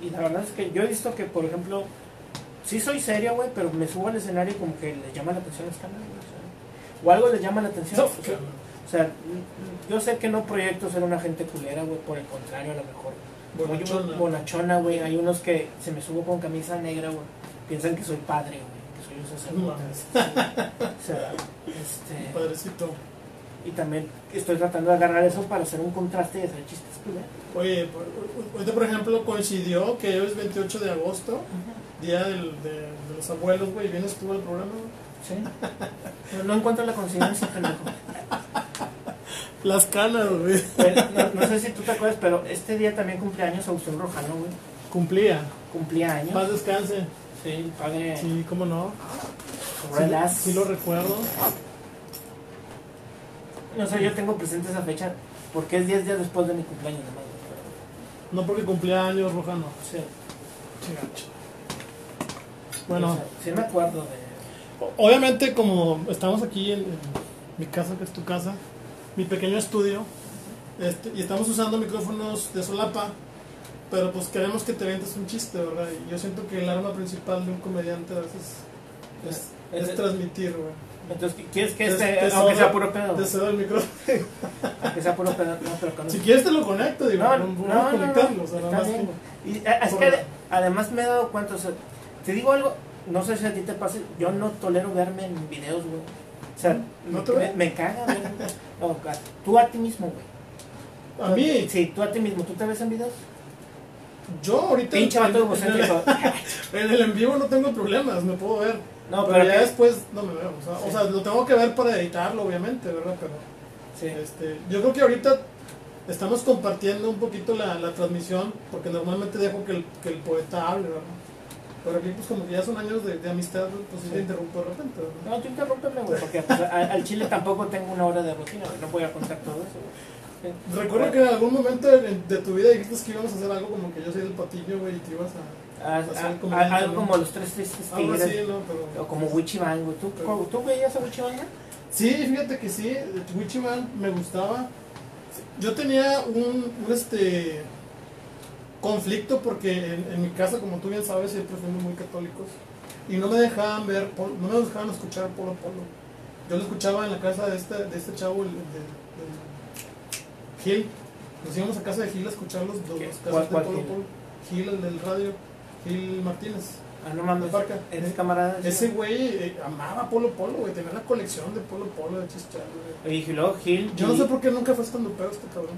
y la verdad es que yo he visto que, por ejemplo, sí soy serio, güey, pero me subo al escenario y como que les llama la atención cámaras, güey, o, algo les llama la atención. No, o sea, o sea, yo sé que no proyecto ser una gente culera, güey, por el contrario, a lo mejor. Bonachona. Bonachona, güey. Hay unos que se me subo con camisa negra, güey. Piensan que soy padre, güey, que soy un sacerdote. O sea, este, Padrecito. y también estoy tratando de agarrar eso para hacer un contraste y hacer chistes culeros. Oye, ahorita por ejemplo coincidió que hoy es 28 de agosto, día del- de, de los abuelos, güey, vienes tú al programa. güey. Sí. No, no encuentro la coincidencia, pendejo. Las canas, güey. No, no sé si tú te acuerdas, pero este día también cumplía años Agustín Rojano, güey. Cumplía. Cumplía años. Paz descanse. Sí, padre. Sí, cómo no. Relax. Sí, sí lo recuerdo. No sé, yo tengo presente esa fecha porque es 10 días después de mi cumpleaños, nomás. No porque cumplía años, Rojano. Sí. Chigacho. Bueno, O sea, sí me acuerdo de. obviamente como estamos aquí en, en mi casa, que es tu casa, mi pequeño estudio, este, y estamos usando micrófonos de solapa, pero pues queremos que te ventes un chiste, ¿verdad? Y yo siento que el arma principal de un comediante a veces es, es, Es- transmitir, güey. Entonces, ¿quieres que Te- este, te aunque sea puro pedo? Te cedo el micrófono. Aunque sea puro pedo, no, pero Si quieres te lo conecto, digo, No, no, no, no, no, conectarlo, o sea, está nada más bien, que- güey. Y, eh, es que ade- además me he dado cuenta, o sea, te digo algo, no sé si a ti te pase, yo no tolero verme en videos, güey. O sea, ¿No te me, me caga, güey. No, a- tú a ti mismo, güey. A mí, Sí, tú a ti mismo, ¿tú te ves en videos? yo ahorita Pinche vato egocéntrico. en el en vivo no tengo problemas, me puedo ver. No, pero, pero ya que- después no me veo. O sea, o Sí. sea, lo tengo que ver para editarlo, obviamente, ¿verdad? Pero Sí. este, yo creo que ahorita estamos compartiendo un poquito la, la transmisión, porque normalmente dejo que el, que el poeta hable, ¿verdad? Pero aquí, pues, como que ya son años de, de amistad, pues sí, te interrumpo de repente. No, tú interrúmpeme, güey, porque pues, a- al chile tampoco tengo una hora de rutina, no voy a contar todo eso, güey. Que en algún momento de, de tu vida dijiste que íbamos a hacer algo como que yo soy el patillo, güey, y te ibas a. Ah, Pues, ah, como ya, algo ¿no? como los tres tristes tigres. así, ¿no? Pero, O como Wichiman, güey. ¿Tú, Pero- ¿Tú veías a Wichiman? Sí, fíjate que sí, Wichiman me gustaba. Yo tenía un, un, este conflicto porque en, en mi casa, como tú bien sabes, siempre fuimos muy católicos y no me dejaban ver, no me dejaban escuchar Polo Polo. Yo lo escuchaba en la casa de este, de este chavo, el, de, de Gil. Nos íbamos a casa de Gil a escuchar los, ¿Cuál- casos de Polo Gil? Polo. Gil, el del radio, Gil Martínez. Ah, no mames. ¿Eres camarada? de Ese güey eh, amaba Polo Polo, güey. Tenía la colección de Polo Polo de Chichar, güey. Y luego Gil. Yo no sé por qué nunca fue estando pedo este cabrón.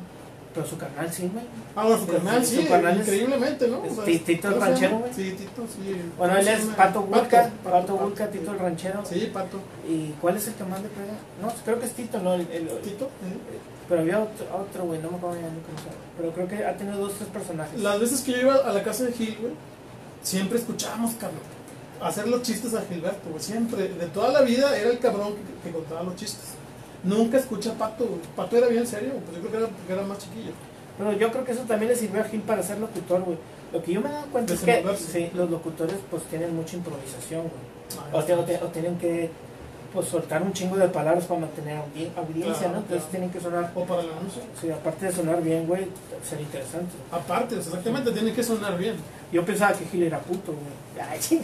Pero su carnal sí, güey. Ah, bueno, su canal, sí, su canal increíblemente, ¿no? es O sea, Ti- Tito el ¿cómo se ranchero, güey. Sí, Tito, sí. Bueno, ¿Cómo él es? Pato Vulca, Pato, Vulca, Tito el ranchero. Sí, Pato. ¿Y cuál es el que más le pega? No, creo que es Tito, ¿no? El, Tito. pero había otro, otro, güey, no me acuerdo ya ni cómo se. Pero creo que ha tenido dos, tres personajes. Las veces que yo iba a la casa de Gil, güey, siempre escuchábamos, cabrón, hacer los chistes a Gilberto, güey. Siempre, de toda la vida era el cabrón que, que contaba los chistes. Nunca escuché a Pato. Pato era bien serio, pues yo creo que era porque era más chiquillo. Pero yo creo que eso también le sirvió a Gil para ser locutor, güey. Lo que yo me he dado cuenta es que sí, los locutores pues tienen mucha improvisación, güey. Ah, O, te- o tienen que pues soltar un chingo de palabras para mantener audi- audiencia, Claro, ¿no? Entonces claro. tienen que sonar, O para el anuncio. sí, aparte de sonar bien, güey, ser interesante. Aparte, sea, exactamente, tiene que sonar bien. Yo pensaba que Gil era puto, güey.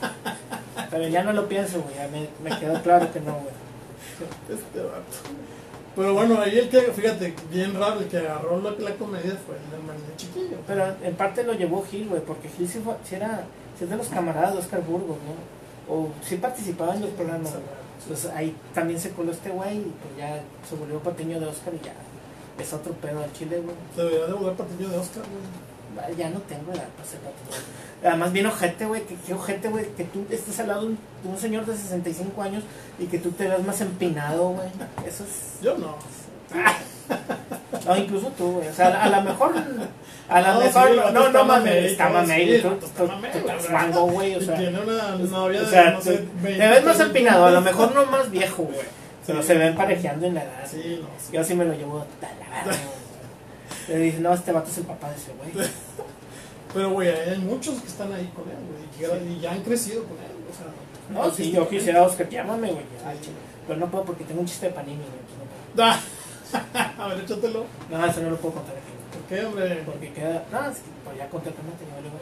Pero ya no lo pienso, güey. Ya me, me quedó claro que no, güey. Este vato. Pero bueno, ahí el que, fíjate, bien raro, el que agarró la, la comedia fue el hermano de chiquillo. Pero en parte lo llevó Gil, güey, porque Gil sí, fue, sí era sí es de los camaradas de Oscar Burgos, ¿no? O sí participaba en los programas. Entonces ahí también se coló este güey y pues ya se volvió patiño de Oscar y ya es otro pedo al chile, güey. Debería de volver patillo de Oscar, güey. Ya no tengo edad para ser. Además bien ojete, güey, que qué ojete, güey, que tú estés al lado de un, de un señor de 65 años y que tú te veas más empinado, güey. Eso es... Yo no. No, incluso tú, güey. O sea, a lo mejor... A lo No, mejor... sí, no, no mames, mamey, está mamey. tú- estás guango, güey, o sea... tiene una novia O sea, no te, sé, te 20, ves más 30 empinado, a lo mejor no más viejo, güey. Pero Sí. se ven parejeando en la edad. Sí, no, sí. Yo sí me lo llevo a la. Le dicen, no, este vato es el papá de ese güey. Pero, güey, hay muchos que están ahí con él, güey, y que- y ya han crecido con él. O sea, No, si yo quisiera, Oscar, llámame, güey. Pero no puedo porque tengo un chiste de panini, güey. no. A ver, échatelo. No, eso no lo puedo contar aquí. ¿Por qué, hombre? Porque queda. No, es que pues ya conté el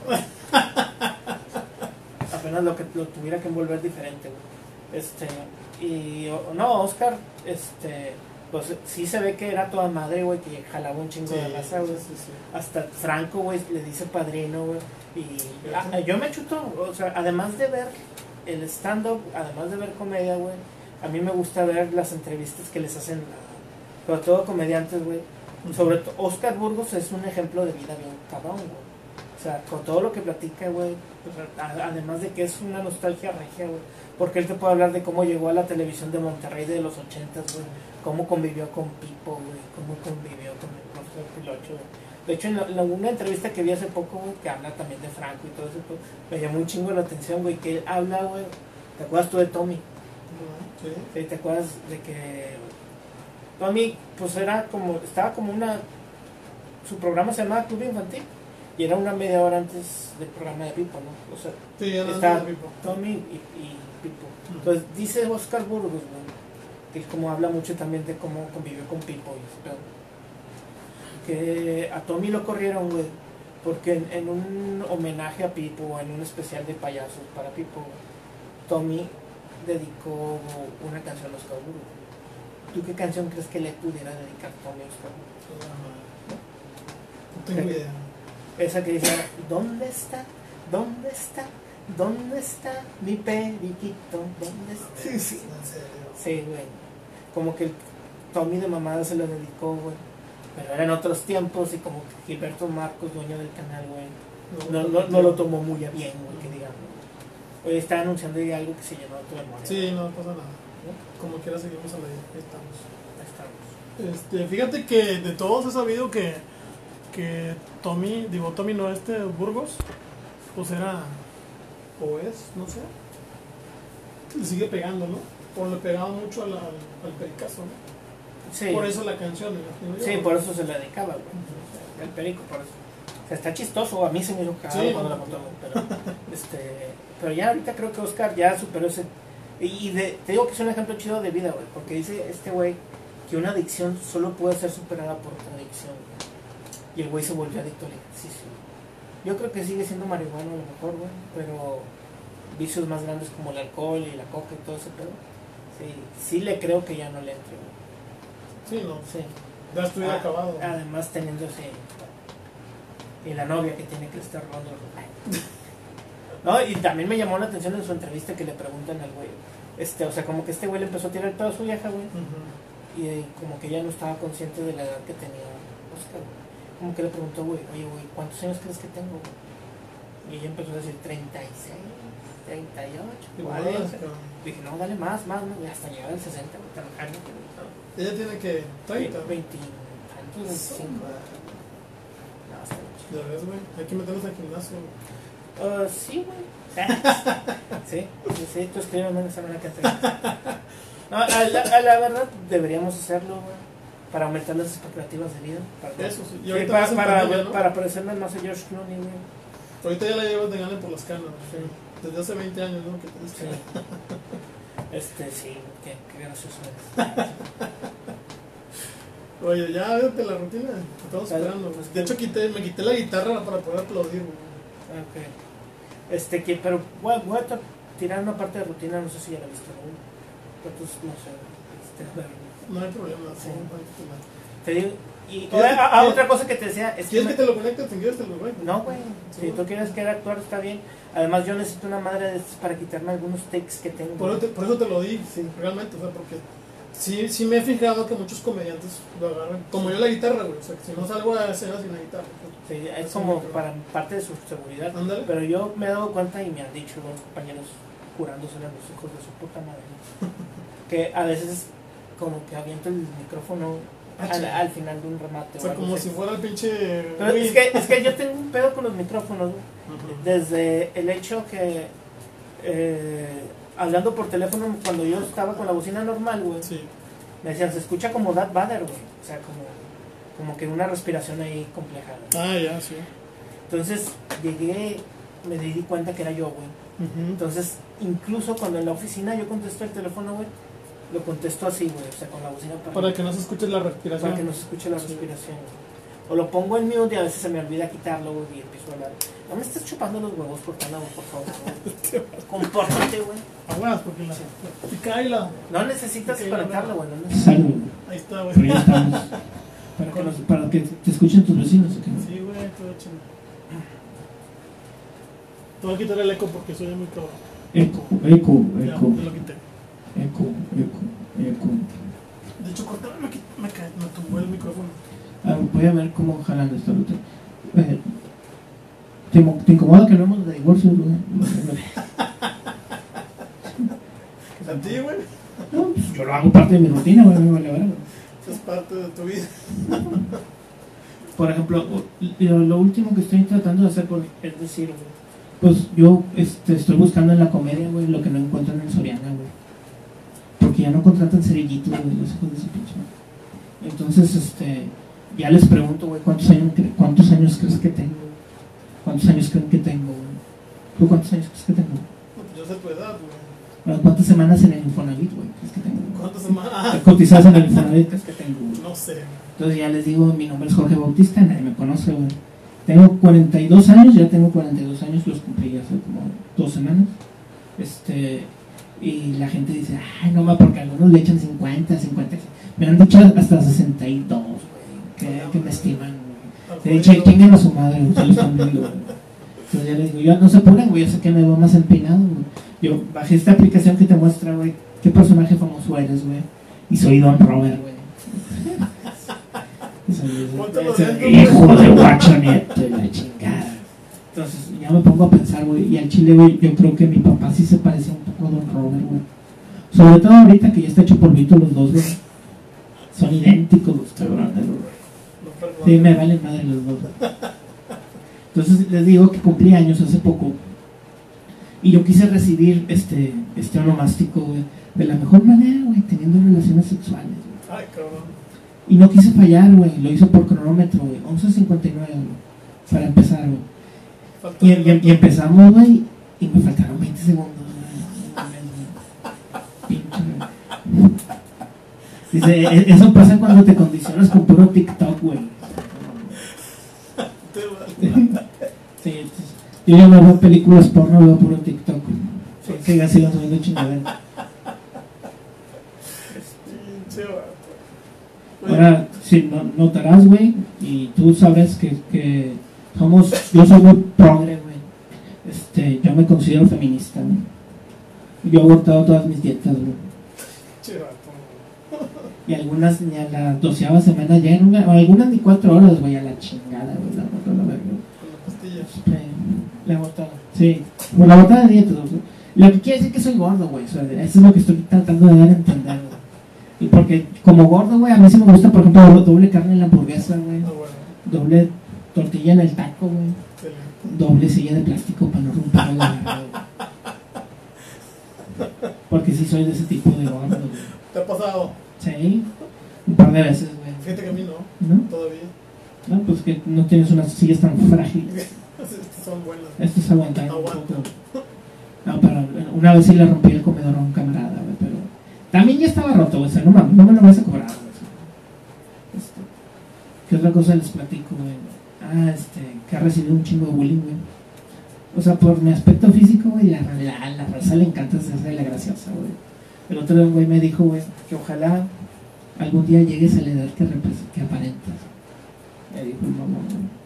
güey. Apenas lo que lo tuviera que envolver diferente, güey. Este. Y. No, Oscar, este. Pues sí se ve que era toda madre, güey, que jalaba un chingo de raza, güey. sí, sí. Hasta Franco, güey, le dice padrino, güey. Y yo me chuto, o sea, además de ver el stand-up, además de ver comedia, güey, a mí me gusta ver las entrevistas que les hacen, a- sobre todo comediantes, güey. Sobre todo, Oscar Burgos es un ejemplo de vida bien cabrón, güey. O sea, con todo lo que platica, güey, pues, además de que es una nostalgia regia, güey. Porque él te puede hablar de cómo llegó a la televisión de Monterrey de los ochentas, güey. Cómo convivió con Pipo, güey. Cómo convivió con el profesor Pilocho, güey. De hecho, en, la- en una entrevista que vi hace poco, güey, que habla también de Franco y todo eso, pues, me llamó un chingo la atención, güey, que él habla, güey. ¿Te acuerdas tú de Tommy? Sí. Sí, ¿Te acuerdas de que Tommy, pues era como, estaba como una, su programa se llamaba Club Infantil y era una media hora antes del programa de Pipo, ¿no? O sea, Sí, ya no está es de Pipo. Tommy y, y Pipo. Entonces dice Oscar Burgos, güey, que como habla mucho también de cómo convivió con Pipo y que a Tommy lo corrieron, güey, porque en, en un homenaje a Pipo, en un especial de payasos para Pipo, Tommy dedicó una canción a Oscar Burgos. ¿Tú qué canción crees que le pudiera dedicar Tommy a Oscar Burgos? No tengo idea. Esa que dice, ¿dónde está? ¿Dónde está? ¿Dónde está mi periquito? ¿Dónde está? Sí, sí. Sí, güey. Como que el Tommy de mamada se lo dedicó, güey. Pero eran otros tiempos y como que Gilberto Marcos, dueño del canal, güey, no, no, no lo tomó muy a bien, güey, que digamos. Hoy está anunciando ya algo que se llenó tu memoria. Sí, no pasa nada. Como quiera seguimos a la Ahí estamos. Ahí estamos. Este, fíjate que de todos he sabido que, que Tommy, digo Tommy no, este Burgos, pues era, o es, no sé, le sigue pegando, ¿no? O le pegaba mucho al, al, pericazo, ¿no? Sí, Por eso la canción, yo. sí, por eso se le dedicaba, güey. El perico, por eso. O sea, está chistoso, a mí se me hizo cagado Sí, cuando no. la contó, pero, este, pero ya ahorita creo que Oscar ya superó ese... Y de, te digo que es un ejemplo chido de vida, güey, porque dice este güey que una adicción solo puede ser superada por otra adicción. güey. Y el güey se volvió adicto ejercicio. Yo creo que sigue siendo marihuana a lo mejor, güey, pero vicios más grandes como el alcohol y la coca y todo ese pedo, sí, sí le creo que ya no le entre, güey. Sí, no, Sí. ya estuviera Ah, acabado. Además teniendo ese y la novia que tiene que estar robando. No, y también me llamó la atención en su entrevista que le preguntan al güey, este, o sea, como que este güey le empezó a tirar a su vieja, güey, y como que ya no estaba consciente de la edad que tenía Oscar, güey. Como que le preguntó, güey, oye, güey, ¿cuántos años crees que tengo, güey? Y ella empezó a decir 36, 38, Igual, 40. cabrón. Dije, no, dale más, más, ¿no? Hasta llegar al 60, güey, trabajando, güey. Ella tiene que 30. 20, tantos, 25. No, está mucho. Ya ves, güey. Hay que meternos al gimnasio. güey. Ah, sí, güey. sí, sí, sí, tú escríbeme una semana que. No, a la, a la verdad deberíamos hacerlo, güey. Para aumentar las expectativas de vida. Para, Eso sí. Y Sí, para, pandemia, ¿no? para parecernos más a George Clooney, güey. Ahorita ya la llevas de gana por las canas. Sí. Desde hace 20 años, ¿no? Que Sí. Este, sí, qué, qué gracioso eres. Oye, ya vete la rutina. Estamos esperando. pues, de hecho, quité, me quité la guitarra para poder aplaudir, güey. Ok. Este, que, pero voy, a- voy a tirar una parte de rutina, no sé si ya la viste, ¿no? Entonces, no sé. Este, No hay problema. Sí. no hay problema. te digo, y ¿Quieres a- a- que- otra cosa que te decía es que. ¿Quieres me- que te lo conecte? ¿Te quieres te lo conecto? No, güey. Sí, Si tú quieres querer actuar, está bien. Además, yo necesito una madre de estas para quitarme algunos takes que tengo. Por eso, te, por eso te lo di, sí, realmente, o sea, porque sí, sí me he fijado que muchos comediantes lo agarran, como yo la guitarra, güey, o sea, que si no salgo a escena sin la guitarra. pues, Sí, es Así como para parte de su seguridad. Ándale. Pero yo me he dado cuenta y me han dicho los compañeros curándose a los hijos de su puta madre. que a veces como que aviento el micrófono Ah, al, final de un remate. O sea, algo como así. si fuera el pinche... Pero es, que, es que yo tengo un pedo con los micrófonos. Ujú. Desde el hecho que eh, hablando por teléfono cuando yo estaba con la bocina normal, güey, Sí, me decían, se escucha como Darth Vader, güey. O sea, como, como que una respiración ahí compleja. ah, ya, sí. Entonces llegué, me di cuenta que era yo, güey. Entonces, incluso cuando en la oficina yo contesto el teléfono, güey, lo contesto así, güey, o sea, con la bocina para, Para que no se escuche la respiración. para que no se escuche la respiración. O lo pongo en mute y a veces se me olvida quitarlo, güey, y empiezo a hablar. No me estés chupando los huevos, Cortana, güey, por favor. Compórtate, güey. Aguas, porque la... Sí. Y Kaila. No necesitas Ok, desconectarlo, güey. No necesitas. Salud. Ahí está, güey. Pero ya estamos. Para que, nos- para que te escuchen tus vecinos. ¿o qué? Sí, güey, todo chido. Te voy a quitar el eco porque soy muy cabrón. Eco, eco, Ya, eco, te lo quité. Eco, eco, eco. De hecho, cortame, me, me, me tumbó el micrófono. Ah, voy a ver cómo jalan esta ruta. Eh, ¿te, ¿Te incomoda que hablemos de divorcios, güey? ¿A ti, güey? No, pues yo lo hago parte de mi rutina, güey, me vale verga. Eso es parte de tu vida. Por ejemplo, lo, lo último que estoy tratando de hacer, por, Es decir, güey. pues yo este, estoy buscando en la comedia, güey, lo que no encuentran en Soriana, güey. Porque ya no contratan cerillitos, güey, los hijos de su pinche madre. Entonces, este, ya les pregunto, güey, ¿cuántos años, ¿cuántos años crees que tengo? ¿Cuántos años creen que tengo, güey? ¿Tú cuántos años crees que tengo? Yo sé tu edad, güey. Bueno, ¿Cuántas semanas en el Infonavit, güey? ¿Crees que tengo? ¿Cuántas semanas? Cotizadas en el Infonavit, ¿crees que tengo? güey? no sé. Entonces ya les digo, mi nombre es Jorge Bautista, nadie me conoce, güey. Tengo 42 años, ya tengo 42 años, los cumplí hace como dos semanas. Este, y la gente dice, ay, no, ma, porque algunos le echan 50, 50. Me han dicho hasta 62, güey, que, que me estiman, hecho, jodido. chinguen a su madre, lo están viendo. Entonces ya les digo, yo no se apuren, güey, yo sé que me veo más empinado, güey. Yo bajé esta aplicación que te muestra, güey, qué personaje famoso eres, güey. Y soy Don Robert, güey. Hijo de y la chingada. Entonces ya me pongo a pensar, güey, y al chile, güey, yo creo que mi papá sí se parecía un poco a Don Robert, güey. Sobre todo ahorita que ya está hecho polvito los dos, güey. Son idénticos los cabrones, güey. Sí, me valen madre los dos. Entonces les digo que cumplí años hace poco. Y yo quise recibir este, este onomástico, güey, de la mejor manera, güey, teniendo relaciones sexuales. güey. Ay, cabrón. Y no quise fallar, güey, lo hice por cronómetro, güey, 11.59, güey, para empezar, güey. Y, un y- empezamos, güey, y me faltaron 20 segundos. Dice, "E- eso pasa cuando te condicionas con puro TikTok, güey. Sí, yo ya no veo películas porno, veo puro TikTok. Sí, sigan, sigan subiendo chingadera. Oye, Ahora, si no, notarás, güey, y tú sabes que, que somos, yo soy muy progre, güey. Este, yo me considero feminista, güey. Yo he abortado todas mis dietas, güey. Y algunas ni a la doceava semana llegan, güey, o algunas ni cuatro horas, güey, a la chingada, güey, la aborto, la verga. Con la pastilla. La abortada. Sí, bueno, la abortada de dietas, güey. Lo que quiere decir que soy gordo, güey. O sea, eso es lo que estoy tratando de dar a entender, güey. Y porque como gordo, güey, a mí sí me gusta, por ejemplo, doble carne en la hamburguesa, güey. Ah, bueno. Doble tortilla en el taco, güey. Doble silla de plástico para no romper la verga, güey. Porque sí soy de ese tipo de gordo, güey. ¿Te ha pasado? Sí, un par de veces, güey. Fíjate que a mí no, ¿No? todavía. No, pues que no tienes unas sillas tan frágiles. Estas son buenas. Esto es aguantar un poco. No, pero una vez sí le rompí el comedor a un camarada, güey, pero también ya estaba roto, güey, o sea, no, mames, no me lo vas a cobrar, güey. Este, ¿Qué otra cosa les platico, güey? Ah, este, que ha recibido un chingo de bullying, güey. O sea, por mi aspecto físico, güey, la, la, la raza le encanta hacerse la graciosa, güey. El otro día, güey, me dijo, güey, que ojalá algún día llegues a la edad que, aparentas. Me dijo el mamá, güey.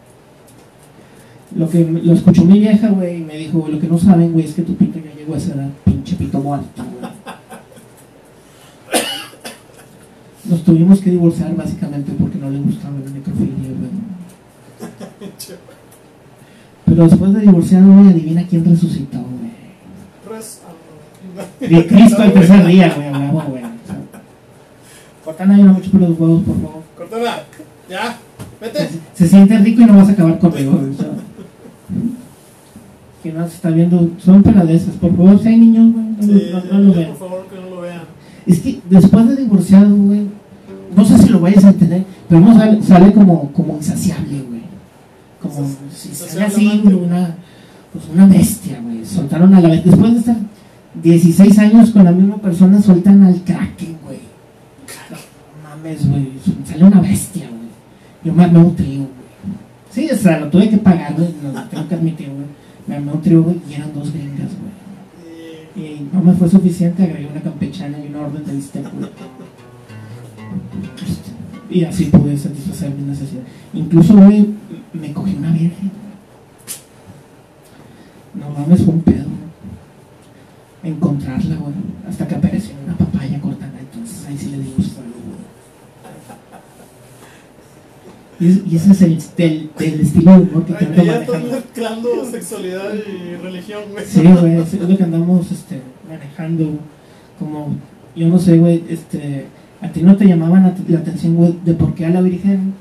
Lo que lo escuchó mi vieja, güey, y me dijo, lo que no saben, güey, es que tu pito ya llegó a esa edad, pinche pito muerto, güey. Nos tuvimos que divorciar básicamente porque no le gustaba la necrofilia, Pero después de divorciado, güey, adivina quién resucitó, güey. No. De Cristo el tercer día, güey, bravo, güey. Cortana, no mucho por los huevos, por favor. Cortala. Ya. Vete. Se siente rico y no vas a acabar conmigo, güey. Que no se está viendo, son peladezas, por favor, si hay niños, güey, no, Sí, no- no lo vean. por favor, que no lo vean. Es que después de divorciado, güey, no sé si lo vayas a entender, pero uno sale, sale como, como insaciable, güey. Como si sale así una, pues una bestia, güey. Soltaron a la vez, después de estar 16 años con la misma persona, sueltan al kraken, güey. No mames, güey, sale una bestia, güey. Yo me armé un trío, güey. Sí, o sea, lo tuve que pagar, güey, lo tengo que admitir, güey. Me armé un trío, güey, y eran dos gringas, güey. Y Y no me fue suficiente, agregué una campechana y una orden de bistec, güey. Y así pude satisfacer mi necesidad. Incluso, güey, me cogí una virgen. No mames, fue un pedo. Encontrarla, güey. Hasta que apareció una papaya cortada. Entonces ahí sí le fuego, güey. Y, ese es el, del, del estilo de humor que trato ya manejando. mezclando sexualidad y religión, güey. Sí, güey, es lo que andamos este, manejando. Como, yo no sé, güey, este, a ti no te llamaban la, la atención, güey, de por qué a la Virgen,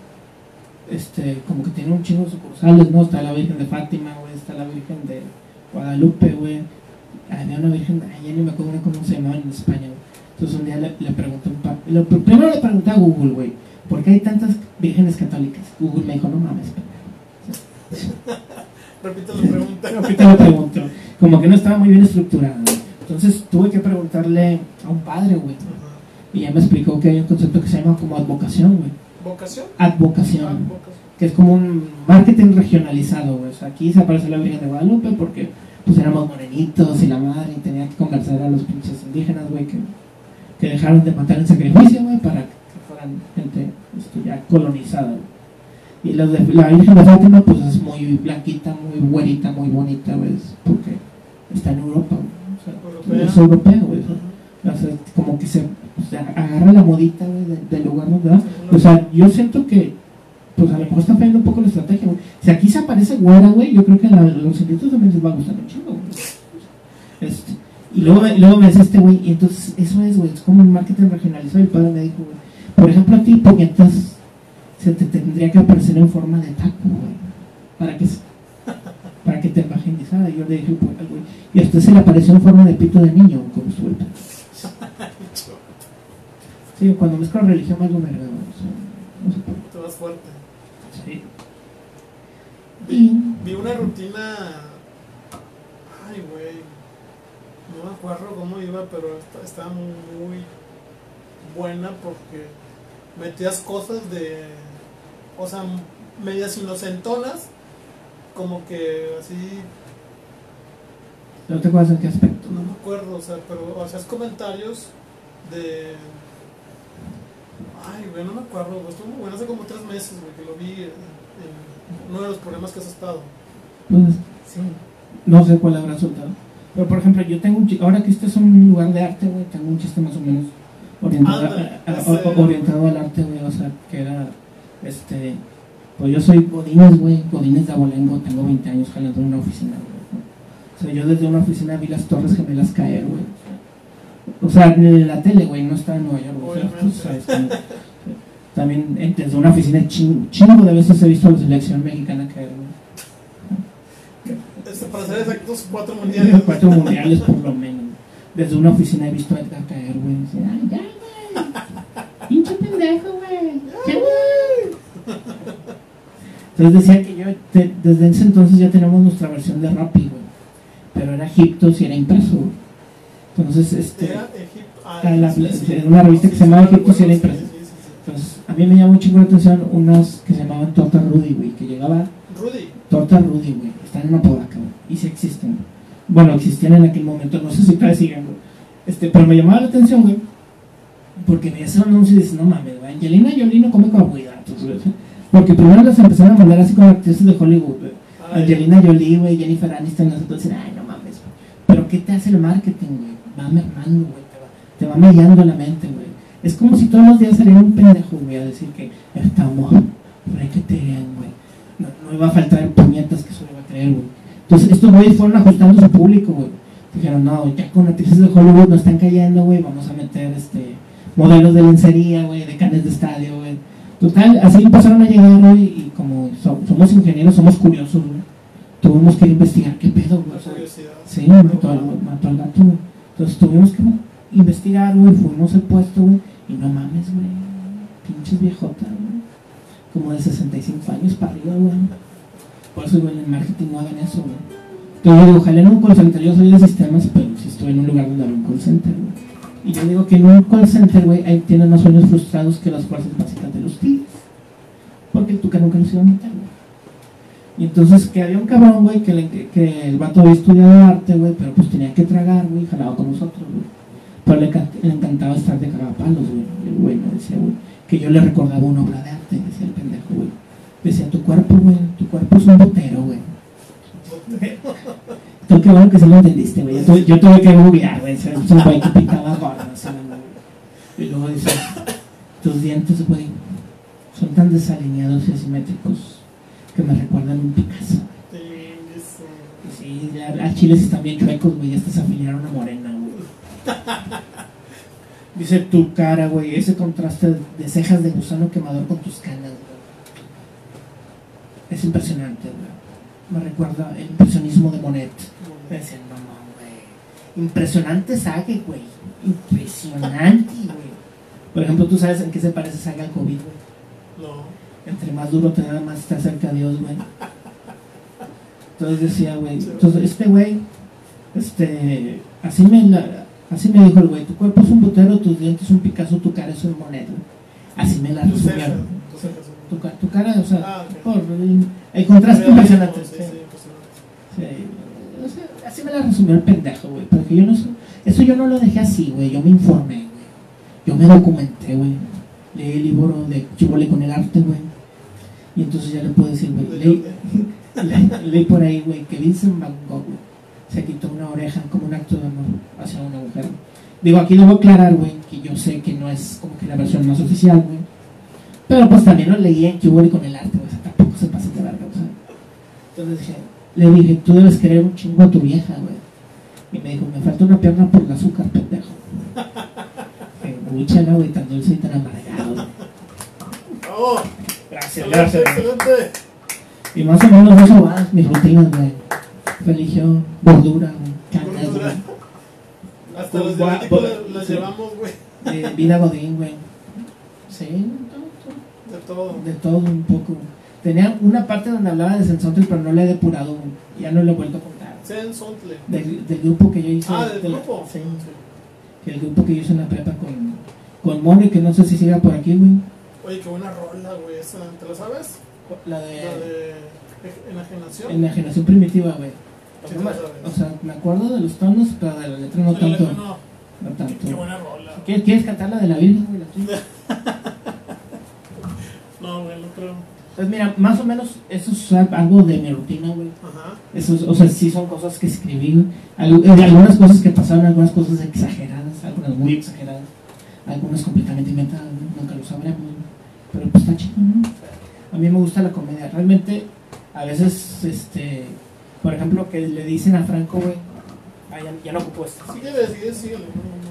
este, como que tiene un chingo de sucursales, ¿no? Está la Virgen de Fátima, güey, está la Virgen de Guadalupe, güey. Había una Virgen, ay, ya ni me acuerdo cómo se llamaba en España, güey. Entonces un día le, le pregunté a un papá, lo- primero le pregunté a Google, güey, ¿por qué hay tantas vírgenes católicas? Google me dijo, no mames, pendejo. Repite la pregunta. Ahorita lo pregunto. Como que no estaba muy bien estructurado. Entonces tuve que preguntarle a un padre, güey. Y ya me explicó que hay un concepto que se llama como advocación, güey. ¿Vocación? Advocación. vocación. Que es como un marketing regionalizado, güey. O sea, aquí se aparece la Virgen de Guadalupe porque pues éramos morenitos y la madre y tenía que convencer a los pinches indígenas, güey, que, que dejaron de matar en sacrificio, güey, para que fueran gente esto, ya colonizada, güey. Y los de, la Virgen de Fátima, pues es muy blanquita, muy güerita, muy bonita, güey, porque está en Europa, güey. O sea, Europea. es europea, güey. O sea, como que se, agarra la modita, del lugar donde va. O sea, yo siento que, pues a lo mejor está fallando un poco la estrategia, güey. Si aquí se aparece güera, güey, yo creo que los individuos también les va a gustar un chingo. Este, y luego, luego me dice este güey, y entonces eso es, güey, es como un marketing regionalizado. Y el padre me dijo, güey, por ejemplo, a ti, puñetas, se te tendría que aparecer en forma de taco, güey, para que, para que te evangelizara. Y yo le dije, güey, y a usted se le apareció en forma de pito de niño, como suelta. Sí, cuando mezclo religión algo me agrada, o sea, no sé por qué. Te vas fuerte. Sí. Vi, vi una rutina. Ay, güey. No me acuerdo cómo iba, pero esta- estaba muy buena porque metías cosas de. O sea, medias inocentonas. Como que así. ¿No te acuerdas en qué aspecto? No me acuerdo, o sea, pero hacías comentarios de. Ay, güey, no me acuerdo, güey, estuvo muy bueno hace como tres meses, güey, que lo vi. en- en- uno de los problemas que has estado. Pues, sí, no sé cuál habrá soltado. Pero, por ejemplo, yo tengo un chiste, ahora que este es un lugar de arte, güey, tengo un chiste más o menos orientado, Ándale, a- a- ese- o- orientado al arte, güey, o sea, que era, este, pues yo soy Godínez, güey, Godínez de Abolengo, tengo 20 años jalando en una oficina, güey. O sea, yo desde una oficina vi las torres gemelas caer, güey. O sea, en la tele, güey, no estaba en Nueva York, o sea, tú sabes, también, también desde una oficina chingo, chingo de veces he visto a la selección mexicana caer, güey. Este, para ser exactos, cuatro mundiales. Cuatro mundiales por lo menos. Desde una oficina he visto a Edgar caer, güey. Ay, ya, güey. Pinche pendejo, güey. Ya, güey. Entonces decía que yo, te- desde ese entonces ya tenemos nuestra versión de Rappi, güey. Pero era Egipto si era impreso, güey. Entonces, este. La- en una revista que se llamaba Egipto, sí, era. Pues a mí me llamó un chingo la atención unas que se llamaban Torta Rudy, güey. Que llegaba Rudy. Torta Rudy, güey. Están en Apodaca, güey. Y sí existen. Bueno, existían en aquel momento. No sé si todavía siguen, güey. Este, pero me llamaba la atención, güey. Porque veías el anuncio y dices, no mames, güey. Angelina Jolie no come carbohidratos, güey. Porque primero las empezaron a mandar así con actrices de Hollywood, güey. Angelina Jolie, güey, Jennifer Aniston, las otras dicen, ay, no mames, güey. Pero ¿qué te hace el marketing, güey? Va mermando, güey. Te va, te va mellando la mente, güey. Es como si todos los días saliera un pendejo, güey, a decir que estamos requeteen, güey. No, no iba a faltar puñetas que eso le iba a creer, güey. Entonces, estos güeyes fueron ajustando su público, güey. Dijeron, no, ya con actrices de Hollywood no están cayendo, güey. Vamos a meter este modelos de lencería, güey, de canes de estadio, güey. Total, así empezaron a llegar, güey. Y como so- somos ingenieros, somos curiosos, güey. Tuvimos que investigar qué pedo, güey. Sí, mató al, mató al gato, güey. Entonces tuvimos que investigar, güey, fuimos al puesto, güey, y no mames, güey, pinches viejotas, güey. Como de 65 años para arriba, güey. Por eso, güey, en el marketing no hagan eso, güey. Entonces yo digo, ojalá en un call center, yo soy de sistemas, pero si estoy en un lugar donde hay un call center, güey. Y yo digo que en un call center, güey, ahí tienen más sueños frustrados que las fuerzas básicas de los tigres. Porque el tuca nunca los iba a meter, güey. Y entonces que había un cabrón, güey, que, le- que el vato había estudiado arte, güey, pero pues tenía que tragar, güey, y jalaba con nosotros, güey. Pero le, encant- le encantaba estar de cagapalos, güey. El güey me decía, güey, que yo le recordaba una obra de arte, decía el pendejo, güey. Decía, tu cuerpo, güey, tu cuerpo es un botero, güey. Tú qué bueno que sí lo entendiste, güey. Yo, tuve- yo tuve que googlear, güey. Es un güey que pintaba en la- Y luego dice, tus dientes, güey, son tan desalineados y asimétricos que me recuerdan un Picasso. Sí, las chiles están bien chuecos, güey. Ya se afiliaron a morena, güey. Dice tu cara, güey. Ese contraste de cejas de gusano quemador con tus canas, güey. Es impresionante, güey. Me recuerda el impresionismo de Monet. Me decían, no, no, güey. Impresionante Saga, güey. Impresionante, güey. Por ejemplo, ¿tú sabes en qué se parece Saga al COVID, güey? No. Entre más duro te da, más te acerca a Dios, güey. Entonces decía, güey, entonces este güey, este, así me, la- así me dijo el güey, tu cuerpo es un botero, tus dientes un Picasso, tu cara es un güey. Así me la resumieron. tu cara, o sea, Ah, ok. por el, contraste impresionante. sí, sí. sí, o sea, así me la resumió el pendejo, güey. Porque yo no. Eso yo no lo dejé así, güey. Yo me informé, güey. Yo me documenté, güey. Leí el libro de Chibole con el arte, güey. Y entonces ya le puedo decir, güey. Leí, le- leí por ahí, güey, que Vincent Van Gogh, güey, se quitó una oreja como un acto de amor hacia una mujer. Digo, aquí debo aclarar, güey, que yo sé que no es como que la versión más oficial, güey. Pero pues también lo leí en Chibole con el arte, güey. O sea, tampoco se pasa de verga, o sea. Entonces dije, le dije, tú debes querer un chingo a tu vieja, güey. Y me dijo, me falta una pierna por el azúcar, pendejo. Escúchala, güey, tan dulce y tan amargado. Gracias, gracias. excelente. Y más o menos eso va, mis rutinas, güey. Religión, güey, canas, güey. Hasta los pues, las sí. llevamos, güey. Vida godín, güey. Sí, De todo. de todo un poco. Tenía una parte donde hablaba de Sensontel, pero no la he depurado, güey. Ya no le he vuelto a contar. Zen Sontle. Del, del grupo que yo hice. Ah, del grupo. Sí, el grupo que yo hice en la prepa con, con Moni, que no sé si siga por aquí, güey. Oye, qué buena rola, güey. Esa, ¿te la sabes? La La de de enajenación. enajenación primitiva, güey. Sí, No. O sea, me acuerdo de los tonos, pero de la letra no tanto. letra no. No Qué, tanto. qué buena rola. ¿Quieres, quieres cantar la de la Virgen, güey? No, güey, no creo. Pues mira, más o menos eso es algo de mi rutina, güey. Ajá. Eso, es- o sea, sí son cosas que escribí, eh, algunas cosas que pasaron, algunas cosas exageradas, algunas muy exageradas, algunas completamente inventadas, nunca lo sabremos. Pero pues está chido, ¿no? A mí me gusta la comedia, realmente a veces, este, por ejemplo, que le dicen a Franco, güey, ah, ya, ya no ocupo esto. Síguele, síguele, síguele.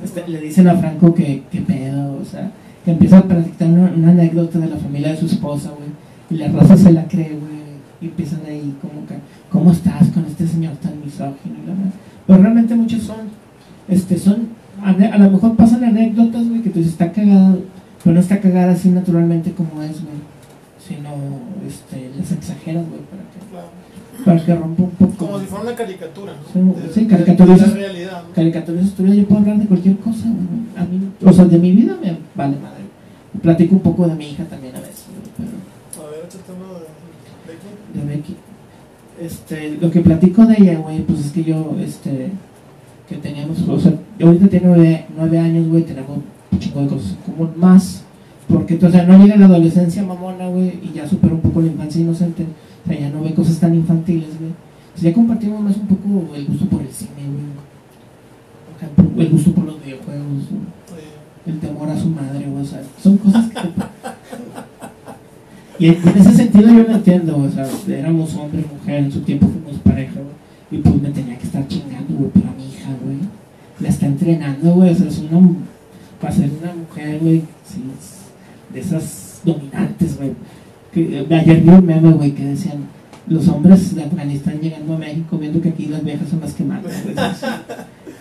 Este, le dicen a Franco que, que pedo, o sea, que empieza a practicar una, una anécdota de la familia de su esposa, güey, y la raza se la cree, güey, y empiezan ahí como que, ¿cómo estás con este señor tan misógino? Verdad. Pero realmente muchos son, este, son, a lo mejor pasan anécdotas, güey, que tú dices, está cagado, pero no está cagada así naturalmente como es, güey, sino, este, las exageras, güey, para que, Claro. para que rompa un poco. Como si fuera una caricatura, Sí, ¿no? Sí, de- realidad, ¿no? caricaturas tu vida, yo puedo hablar de cualquier cosa, güey. A mí, o sea, de mi vida me vale madre. Platico un poco de mi hija también a veces, güey, pero A ver, échate uno de, de aquí. de Becky. Este, lo que platico de ella, güey, pues es que yo, este, que teníamos, o sea, yo ahorita tengo nueve, nueve años, güey, tenemos chingo de cosas común más, porque, o sea, no llega la adolescencia mamona, güey, y ya supera un poco la infancia inocente, o sea, ya no ve cosas tan infantiles, güey. O sea, ya compartimos más un poco el gusto por el cine, güey. El gusto por los videojuegos, el temor a su madre, güey, o sea, son cosas que... y en en ese sentido yo lo entiendo, o sea, éramos hombre y mujer, en su tiempo fuimos pareja, güey, y pues me tenía que estar chingando, güey, pero a mi hija, güey, la está entrenando, güey, o sea, es una... para ser una mujer, güey, sí, de esas dominantes, güey. Eh, ayer vi un meme, güey, que decían, los hombres de Afganistán llegando a México viendo que aquí las viejas son las que matan, güey.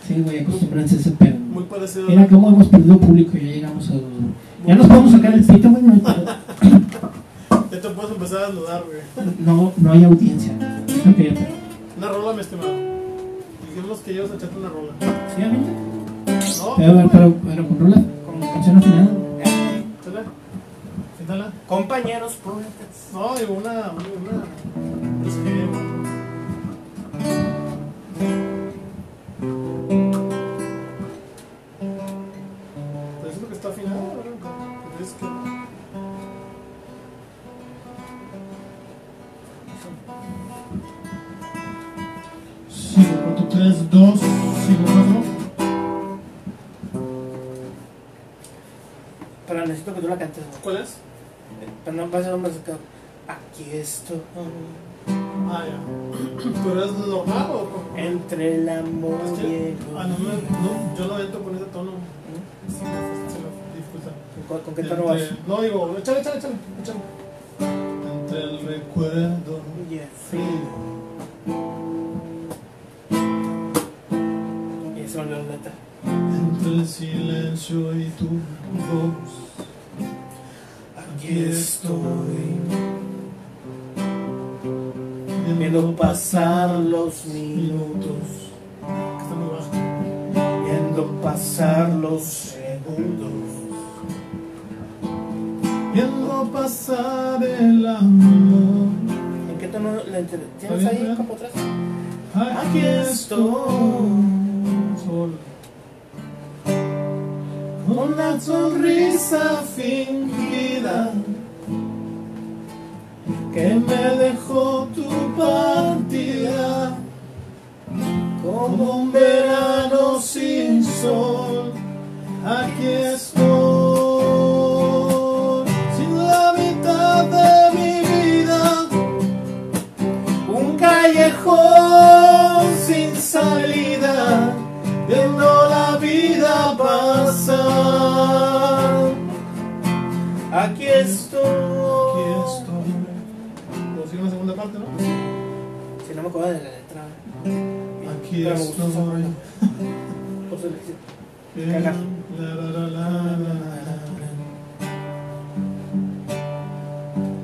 Sí, güey, acostúmbrense a ese pedo. muy parecido Mira cómo hemos perdido público y ya llegamos a... Ya nos podemos sacar el pito, güey. Ya te puedes empezar a desnudar, güey. no, no hay audiencia. Ok, pero... Una rola, mi estimado. Dijimos que ibas a echarte una rola. ¿Sí, amigo? No, Pero, pero, pero, pero con rola, con canción afinada. Compañeros poetas. No, digo una. una. una. Es que. Está afinado, ¿verdad? Es que. Sigo con tu 3, 2, sigo 4. Pero necesito que tú la cantes, güey. ¿Cuál es? Pero no va a musical. Aquí estoy. Ah, ya. ¿Pero es normal o? Entre el amor Es y que- el ah, no, me- no, yo no entro con ese tono. Sí, se lo dificulta. ¿Con, con qué tono vas? No, digo, échale, échale, échale, échale. Entre el recuerdo Yes. frío el silencio y tu voz Aquí estoy. Viendo pasar los minutos. Viendo pasar los segundos. Viendo pasar el amor ¿En qué tono Está ¿Tienes ahí atrás? Aquí estoy una sonrisa fingida que me dejó tu partida como un verano sin sol. Aquí estoy sin la mitad de mi vida un callejón sin salida, Aquí estoy. Aquí estoy. ¿Puedo seguir la segunda parte, no? Si no me acuerdo de la letra. Aquí Pero estoy. Por su Cagar. la, la, la, la, la, la.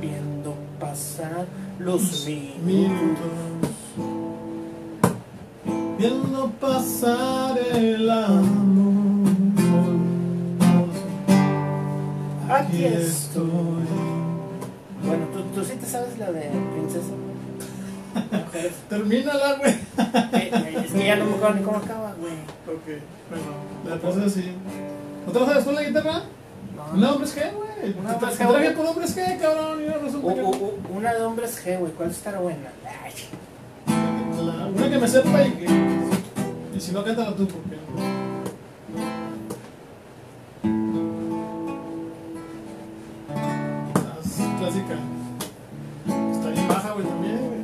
Viendo pasar los minutos. Minutos. Viendo pasar el amor. Aquí estoy. Bueno, ¿tú, tú sí te sabes la de princesa. Mujeres. Termínala, güey. Eh, eh, Es que ya no me acuerdo ni cómo acaba, güey. Ok, bueno, la cosa es así. ¿No te la sabes tú la guitarra? No, Un hombre es G, güey. Una Te- hombres G, traje por hombres G, cabrón. Una de hombres G, güey. ¿Cuál estará buena? Ay, La- una que me sepa y que. Y si no, cántala tú, porque. Clásica. Está bien baja, güey, también, güey.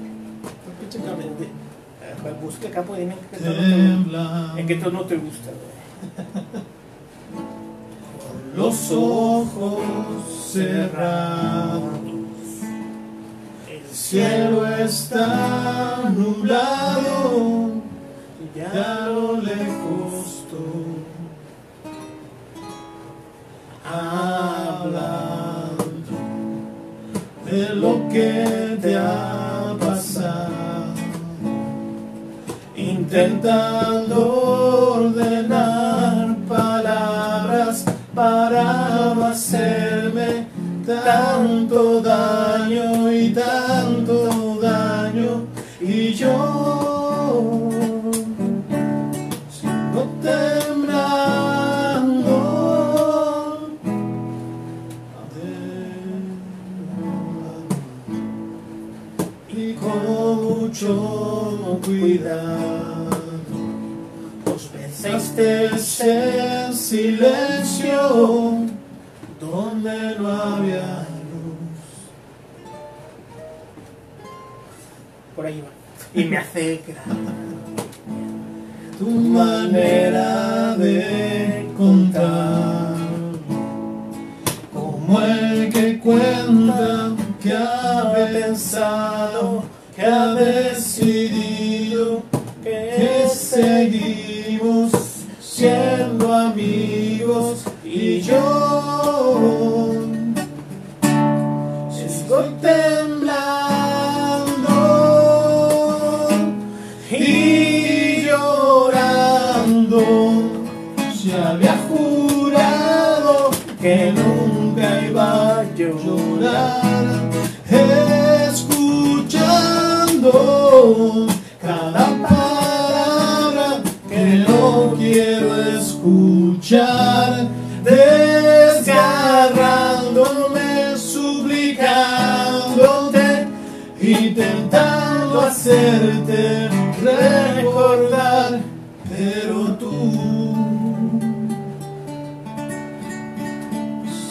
Pinche cabrón. eh, Busca capo, dime en qué tono en qué tono te gusta, güey. Los ojos cerrados. El cielo está nublado. Y ya lo lejos tú hablando de lo que te ha pasado, intentando ordenar palabras para hacerme tanto daño y tanto en silencio donde no había luz. Por ahí va. Y me hace tu manera de contar, como el que cuenta que ha pensado, que ha decidido que seguimos siendo amigos y yo estoy temblando y llorando. Se había jurado que nunca iba a llorar, escuchando escuchar, desgarrándome, suplicándote, intentando hacerte recordar, pero tú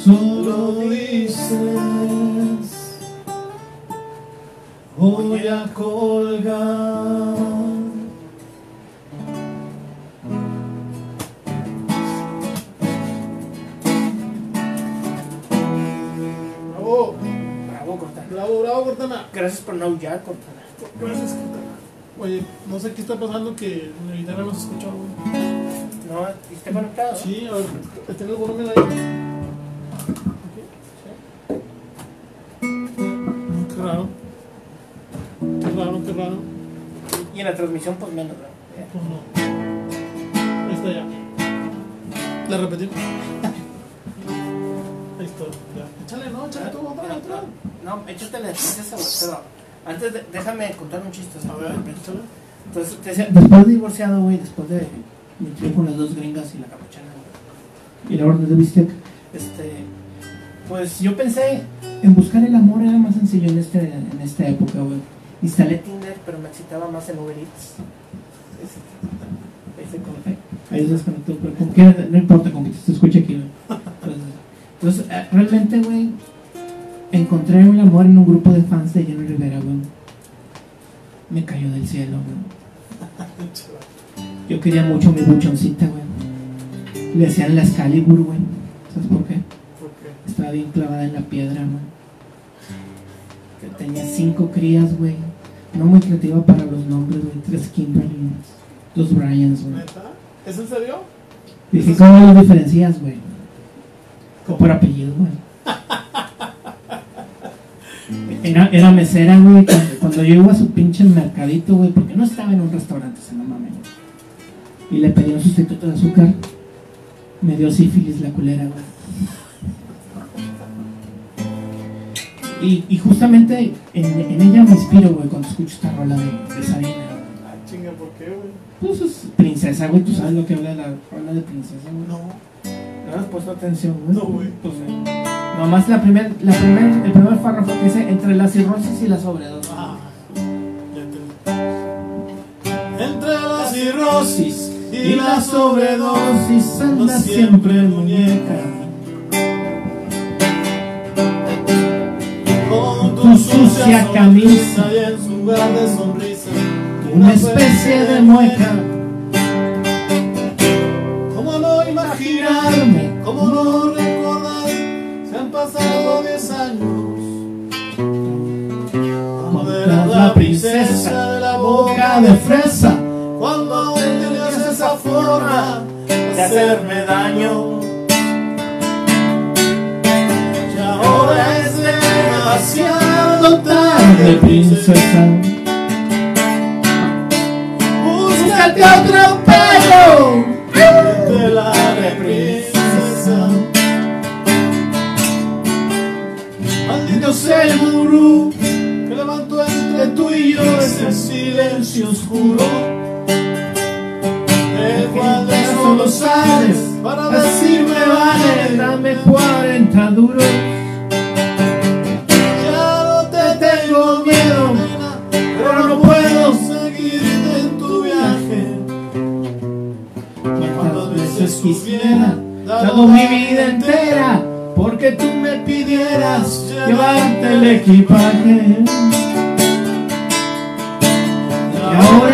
solo dices voy a colgar. Bravo, bravo, Cortana. Gracias por no aullar, Cortana. Gracias, Cortana. Oye, no sé qué está pasando que mi guitarra no se escucha, güey. No, ¿está conectado? Sí, a ver, tengo el volumen ahí. Mm, Qué raro. Qué raro, qué raro. Y en la transmisión, pues menos, ¿no? Pues no. Ahí está ya. La repetimos. Ahí está, ya. Échale, no, échale tú, otra, otra. No, échate la pero antes de- déjame contar un chiste. A ver, échale. Entonces, te decía, después de divorciado, güey, después de mi trío con las dos gringas y la capuchana, güey, Y la orden de bistec. este, pues yo pensé, En buscar el amor era más sencillo en, este, en esta época, güey. instalé Tinder, pero me excitaba más en Uber Eats. Ahí se con- Ahí se desconectó, pero como quiera, no importa, como que se escucha aquí, güey. Entonces, entonces, eh, realmente, güey, encontré el amor en un grupo de fans de Jenny Rivera, güey. Me cayó del cielo, güey. Yo quería mucho mi buchoncita, güey. Le hacían la Excalibur, güey. ¿Sabes por qué? ¿Por qué? Estaba bien clavada en la piedra, güey. Que tenía cinco crías, güey. No muy creativa para los nombres, güey. Tres Kimberly, dos Bryans, güey. ¿Es en serio? Dije, ¿cómo los diferencias, güey? Por apellido, güey. Era, era mesera, güey, cuando, cuando yo iba a su pinche mercadito, güey, porque no estaba en un restaurante, se no mames. Y le pedí un sustituto de azúcar. Me dio sífilis la culera, güey. Y, y justamente en, en ella me inspiro, güey, cuando escucho esta rola de, de Sabina. Ah, chinga, ¿por qué, güey? Pues es princesa, güey, tú sabes lo que habla de la rola de princesa, güey. No. ¿No has puesto atención, güey? No, güey. Pues, eh, nomás la primer, la primer, el primer párrafo que dice entre la cirrosis y la sobredosis. Ah, ya. Entre la cirrosis y la sobredosis anda siempre muñeca. Con tu sucia camisa y en su lugar de sonrisa Una especie de mueca. Imaginarme? ¿Cómo no recordar? Se han pasado 10 años Cuando eras la princesa de la boca de fresa Cuando aún tenías esa forma de hacerme daño Y ahora es demasiado tarde, princesa. Búscate otro pelo El gurú que levantó entre tú y yo ese silencio oscuro. El cual de solo sales para decirme vale, dame 40 duros. ya no te tengo miedo, pero no puedo seguirte en tu viaje. Cuántas veces quisiera dado mi vida entera porque tú me pidieras llevarte el equipaje. Y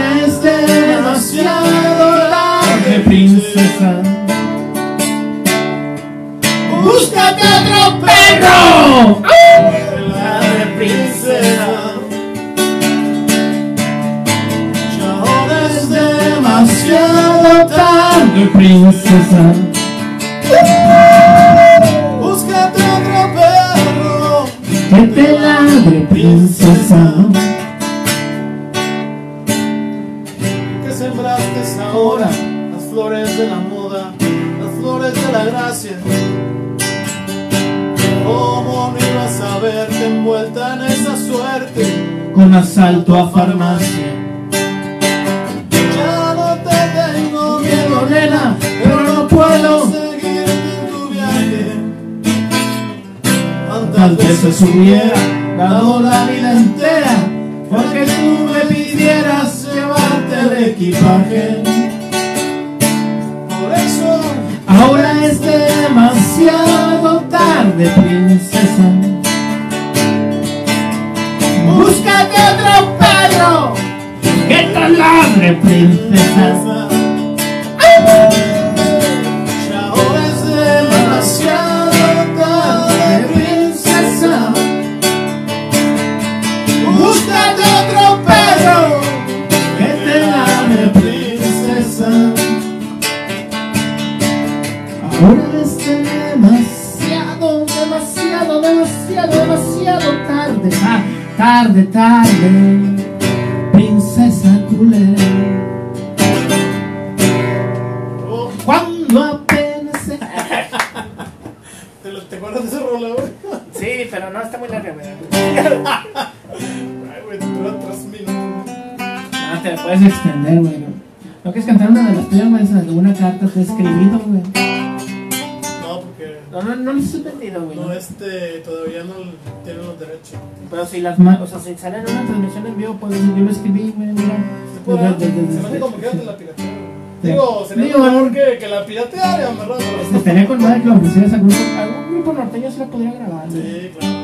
grupo norteño se la podría grabar. Sí, claro.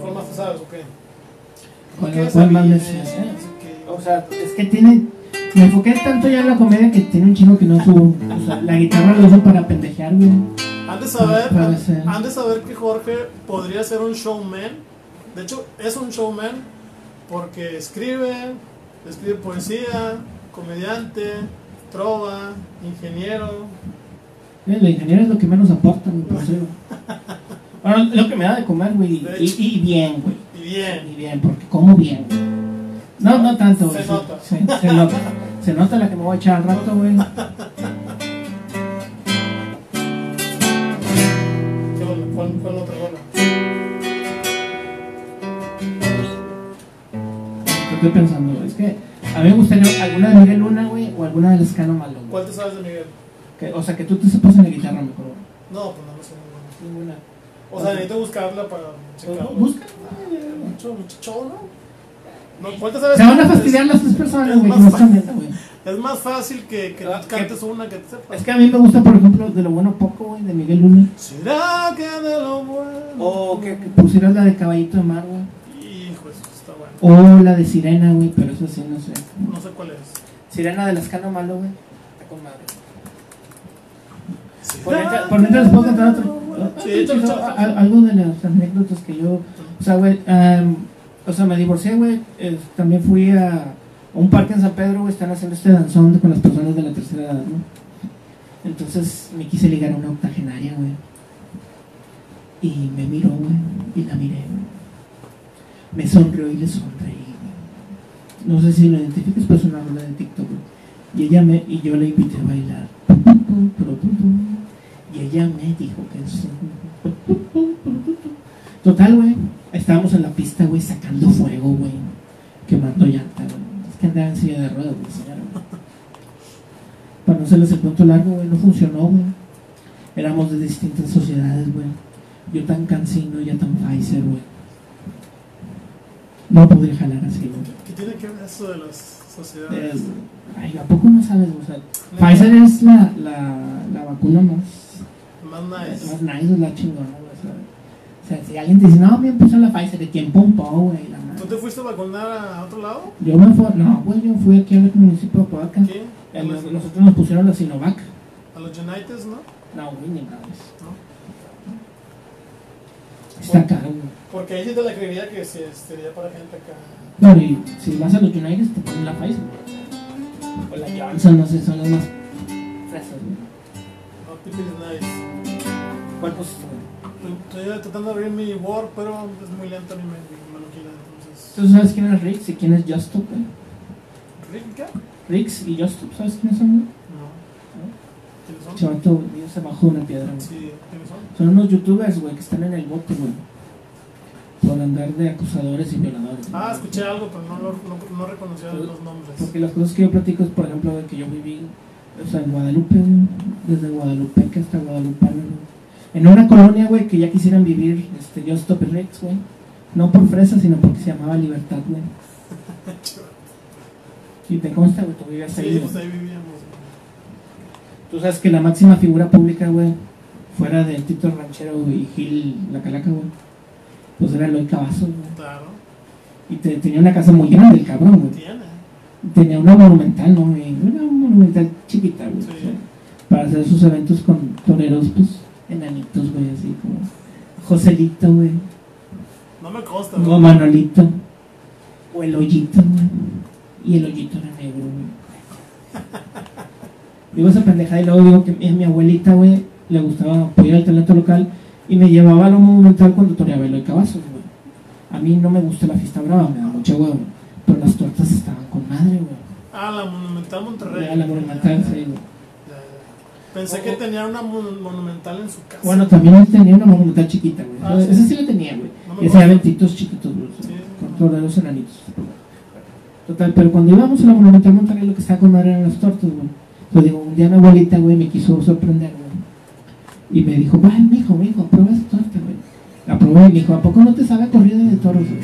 ¿Cuál más te sabes o qué? ¿Cuál, ¿Qué cuál más me eh? O sea, Es que tiene. Me enfoqué tanto ya en la comedia que tiene un chingo que no subo. O sea, la guitarra lo uso para pendejear, güey. Han de saber, han de saber que Jorge podría ser un showman. De hecho, es un showman porque escribe, escribe poesía, comediante, trova, ingeniero. Eh, Los ingenieros es lo que menos aportan, por eso. Bueno, lo que me da de comer, güey. Y, bien, güey. Y bien. Y bien, porque como bien, güey. No, no tanto, güey. Se nota. se nota. Se nota la que me voy a echar al rato, güey. ¿Cuál, cuál otra? Estoy pensando, A mí me gustaría alguna de Miguel Luna, güey, o alguna de Lescano Malo. ¿Cuál te sabes de Miguel? Que- o sea, que tú te sepas en la guitarra mejor. güey. No, pues no me sé ninguna. O sea, necesito buscarla para checarla. Pues, Busca. Mucho, mucho show, ¿no? ¿cuál te sabes? Se van a fastidiar las tres personas, güey, que. Es más fácil que, que Ah, cantes una que te sepas. Es que a mí me gusta, por ejemplo, de lo bueno poco, güey, de Miguel Luna. ¿Será que de lo bueno? O que, que pusieras la de Caballito de Mar, güey. Hijo, eso está bueno. O la de Sirena, güey, pero eso sí, no sé. No sé cuál es. Sirena de Lescano Malo, güey. Está con madre. Por ¿Será mientras, por mientras les puedo contar otro. Sí, échalo, échalo. a- a- Algo de las anécdotas que yo. O sea, güey. am, o sea, me divorcié, güey. eh, también fui a, a un parque en San Pedro, güey. Están haciendo este danzón con las personas de la tercera edad, ¿no? Entonces me quise ligar a una octogenaria, güey. Y me miró, güey. Y la miré, güey. Me sonrió y le sonreí. No sé si lo identificas, pero es una rola de TikTok. Y ella me, y yo la invité a bailar. Y ella me dijo que sí. Total, güey. Estábamos en la pista, güey, sacando fuego, güey. Quemando llanta, güey. Es que andaba en silla de ruedas, güey, señora. Para no hacerles el cuento largo, güey, no funcionó, güey. Éramos de distintas sociedades, güey. Yo tan cansino, ella tan Pfizer, güey. No podría jalar así, güey. ¿Qué tiene que ver eso de las sociedades? ay, ¿a poco no sabes? O sea, Pfizer es la, la, la vacuna más, Más nice. más nice, es la chingona, güey. O sea, si alguien te dice, no, bien puso la Pfizer, ¿de quién pompó, güey? La ¿Tú te fuiste a vacunar a otro lado? Yo me fui, no, güey, yo fui aquí al municipio de Apodaca. ¿Qué? ¿A Eh, Nosotros nos pusieron la Sinovac. a los United, no? No, güey, ni eso. ¿No? Está caro. Porque ahí sí te la creería que sí, sería para gente acá. No, y si vas a los United te ponen la Pfizer. O la Johnson, no sé, son las más fresas. No, people is nice. ¿Cuál pusiste? Estoy tratando de abrir mi Word, pero es muy lento mi me, mi maquina, entonces. ¿Tú sabes quién es Rix y quién es Justup, güey? ¿Rick qué? Rix y Justup, ¿sabes quiénes son, güey? No. ¿Quiénes son? Se bajó de una piedra. Sí, ¿quiénes son? Unos youtubers, güey, que están en el bote, güey. Por andar de acusadores y violadores. Ah, escuché algo, pero no, lo- no, no reconocía los nombres. Porque las cosas que yo platico es, por ejemplo, de que yo viví, o sea, en Guadalupe, desde Guadalupe hasta Guadalupe, güey. En una colonia, güey, que ya quisieran vivir, este, yo Stop Rex, güey. No por fresa, sino porque se llamaba Libertad, güey. Y te consta, güey, tú vivías ahí. Sí, pues ahí vivíamos. Tú sabes que la máxima figura pública, güey, fuera de Tito Ranchero y Gil La Calaca, güey, pues era Eloy Cavazos, güey. Claro, Y te- tenía una casa muy grande, el cabrón, güey. tiene. Tenía una monumental, ¿no? güey? Una monumental chiquita, güey. Sí. o sea, para hacer sus eventos con toreros, pues, enanitos, güey, así como Joselito, güey. No me consta. O güey. Manolito. O el hoyito, güey. Y el hoyito era negro, güey. Digo esa pendejada y luego digo que a mi abuelita, güey, le gustaba apoyar el talento local y me llevaba a lo monumental cuando toreaba el Cabazos, güey. A mí no me gusta la fiesta brava, me da mucha huevo. Pero las tortas estaban con madre, güey. Ah, la Monumental Monterrey. La monumental, Ya, sí. Pensé que tenía una mon- monumental en su casa. Bueno, también él tenía una monumental chiquita, güey. Ah, Esa sí. sí la tenía, güey. No Y hacía gusta. eventitos chiquitos, güey. Con toreros enanitos. Total, pero cuando íbamos a la Monumental Monterrey lo que estaba con madre eran las tortas, güey. Yo digo, un día mi abuelita, güey, me quiso sorprender. Y me dijo, ay, mijo, mijo, prueba esa torta, güey. La probé y me dijo, ¿a poco no te sabe corrida de toros, güey?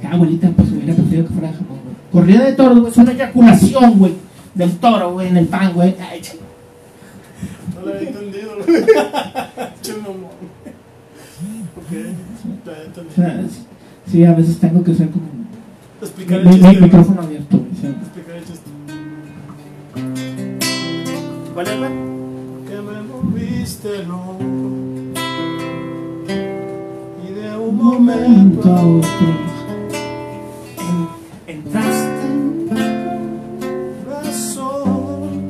Que, Ah, abuelita, pues hubiera preferido que fuera de Japón, güey. Corrida de toros, güey, es una eyaculación, güey, del toro, güey, en el pan, güey. Ay, ch- No lo había entendido, güey. Che mamón. Ok, ya o sea, sí, a veces tengo que ser como Explicar el mi- chiste. mi micrófono abierto, güey. Explicar el chiste. ¿Cuál es, güey? Loco. Y de un momento a otro en- entraste razón.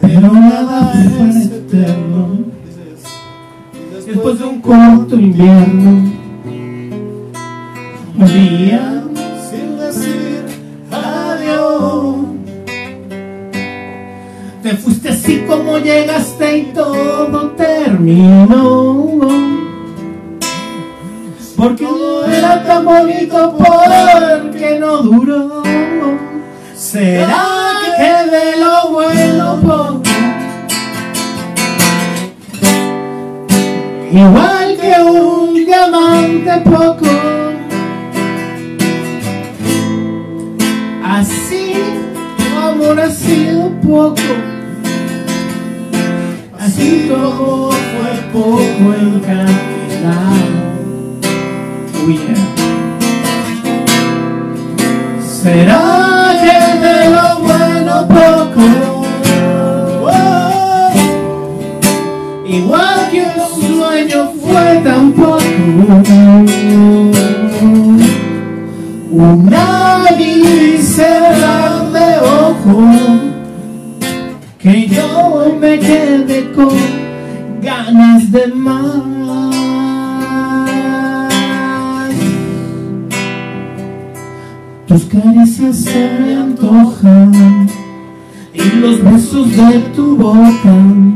pero nada fue eterno después de un corto invierno un día te fuiste así como llegaste y todo terminó porque no era tan bonito porque no duró ¿Será que de lo bueno poco? Igual que un diamante poco. Así ha sido poco. Así todo fue poco en cantidad. Oh, yeah. ¿Será besos de tu boca.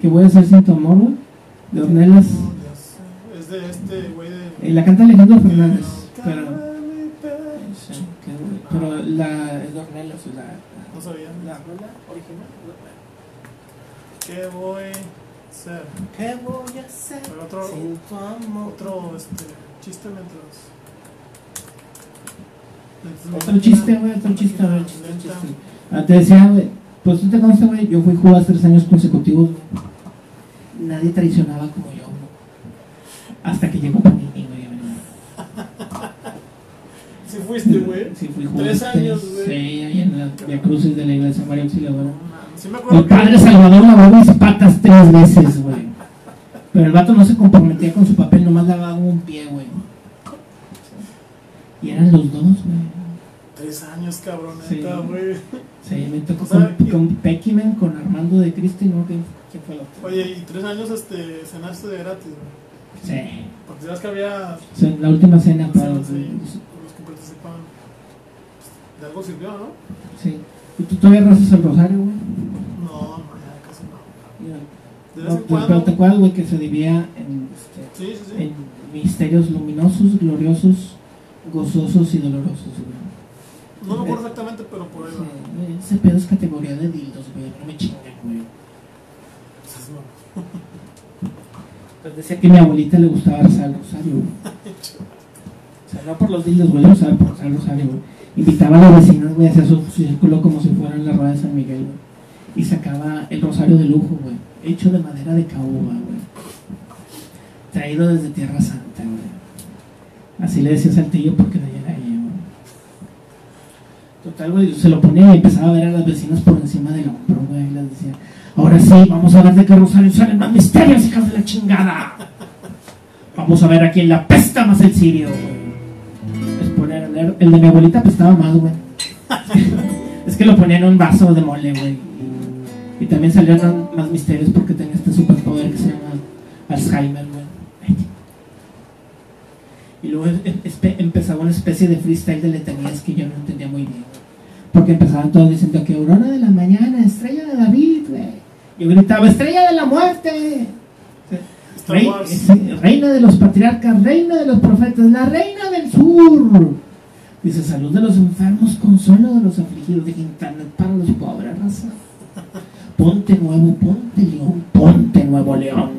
Que voy a hacer sin tu amor, güey, de Ornelas. Es de este güey de. y la canta Alejandro Fernández, pero, pero la, es de Ornelas, la, No sabía. La rola original. ¿Qué voy a hacer? ¿Qué voy a hacer Pero otro- sin tu amor? Otro este, chiste mientras. otro chiste, güey, otro chiste, güey, chiste. Ah, te decía, güey, pues tú te conoces, güey, yo fui jugador tres años consecutivos, güey. Nadie traicionaba como yo, hasta que llegó Panini, güey. Sí fuiste, güey. Sí, fui Tres años, sí, güey. ahí en la Via Crucis de la iglesia María Auxiliadora. Sí me acuerdo El padre. Salvador lavó mis patas tres veces, güey. Pero el vato no se comprometía con su papel, nomás lavaba un pie, güey. Y eran los dos, güey. Años, cabrón, Sí. güey. Sí, me tocó O sea, con, y- con Peckyman, con Armando de Cristo y no, ¿quién, quién fue el otro? Oye, y tres años este, cenaste de gratis, güey. Sí. Porque sabes que había sea, la última cena Sí, para sí. los... los que participaban. De algo sirvió, ¿no? Sí. ¿Y tú todavía rezas el rosario, güey? No, no, ya casi no. Ya. De No, vez en pero- pero cuando. te acuerdas, güey, que se dividía en, este, Sí, sí, sí. en misterios luminosos, gloriosos, gozosos y dolorosos, güey. No me acuerdo exactamente, pero por. Sí, ese pedo es categoría de dildos, güey. No me chingan, güey. Pues. Pues decía que a mi abuelita le gustaba el rosario, güey. O sea, no por los dildos, güey, le gustaba por el rosario, güey. Invitaba a las vecinas, güey, hacia su círculo como si fueran la rueda de San Miguel, güey. Y sacaba el rosario de lujo, güey. Hecho de madera de caoba, güey. Traído desde Tierra Santa, güey. Así le decía Saltillo porque de allá era ella. Total, güey, se lo ponía y empezaba a ver a las vecinas por encima del hombro, güey. Y les decía, ahora sí, vamos a ver de qué rosario salen más misterios, hijas de la chingada. Vamos a ver a quién la pesta más el sirio, güey. Es poner, el, el de mi abuelita apestaba más, güey. Es que lo ponía en un vaso de mole, güey. Y también salieron más misterios porque tenía este superpoder que se llama Alzheimer, güey. Y luego em- empezaba una especie de freestyle de letanías que yo no entendía muy bien. Porque empezaban todos diciendo que aurora de la mañana, estrella de David, güey. Yo gritaba, estrella de la muerte. Rey- sí, reina de los patriarcas, reina de los profetas, la reina del sur. Dice, salud de los enfermos, consuelo de los afligidos, de internet para los pobres, raza. Ponte nuevo, ponte león, ponte nuevo león.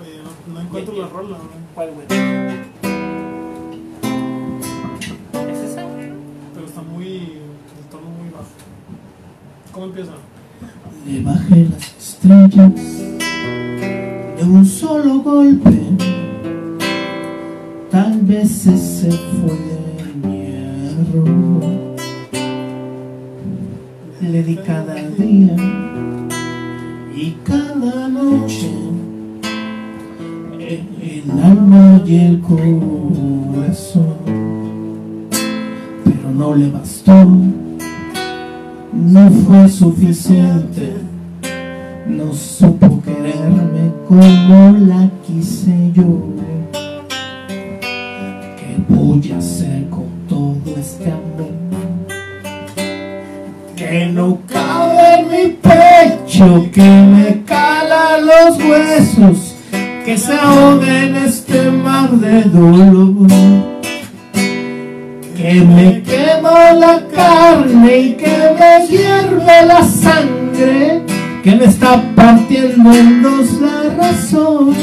Oye, no, no encuentro la rola, güey. ¿Cuál, güey? ¿Es esa? pero está muy. el tono muy bajo. ¿Cómo empieza? Le bajé las estrellas de un solo golpe. Tal vez ese fue mi error. Le di cada día y cada corazón. Pero no le bastó no fue suficiente. No supo quererme como la quise yo. ¿Qué voy a hacer con todo este amor? Que no cabe en mi pecho, que me cala los huesos, que se ahogue en este mar de dolor que me quema la carne y que me hierve la sangre, que me está partiendo en dos la razón.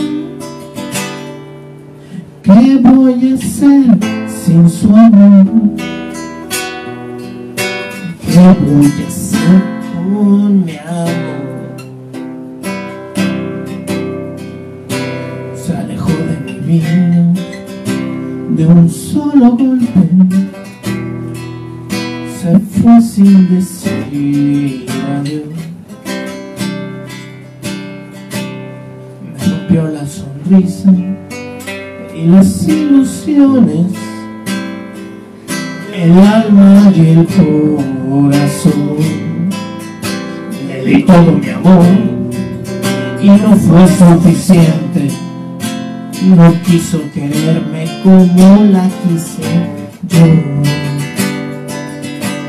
¿Qué voy a hacer sin su amor? ¿Qué voy a hacer con mi amor? De un solo golpe se fue sin decir adiós. Me rompió la sonrisa y las ilusiones, el alma y el corazón. Le di todo mi amor y no fue suficiente no quiso quererme como la quise yo.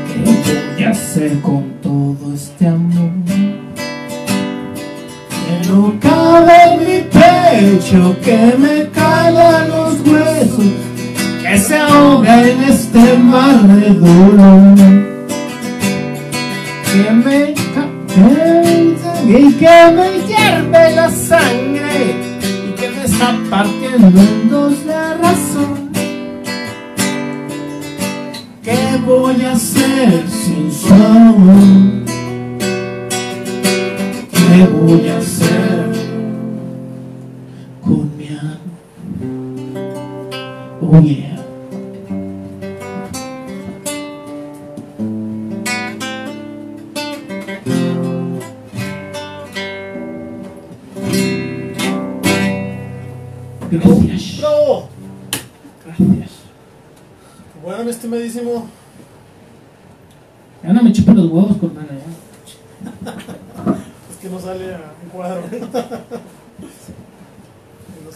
¿Qué voy a hacer con todo este amor? Que no cabe en mi pecho, que me cala los huesos, que se ahoga en este mar de dolor. Que me y que me hierve la sangre está partiendo en dos la razón. ¿Qué voy a hacer sin su amor? ¿Qué voy a hacer con mi amor? Oh yeah.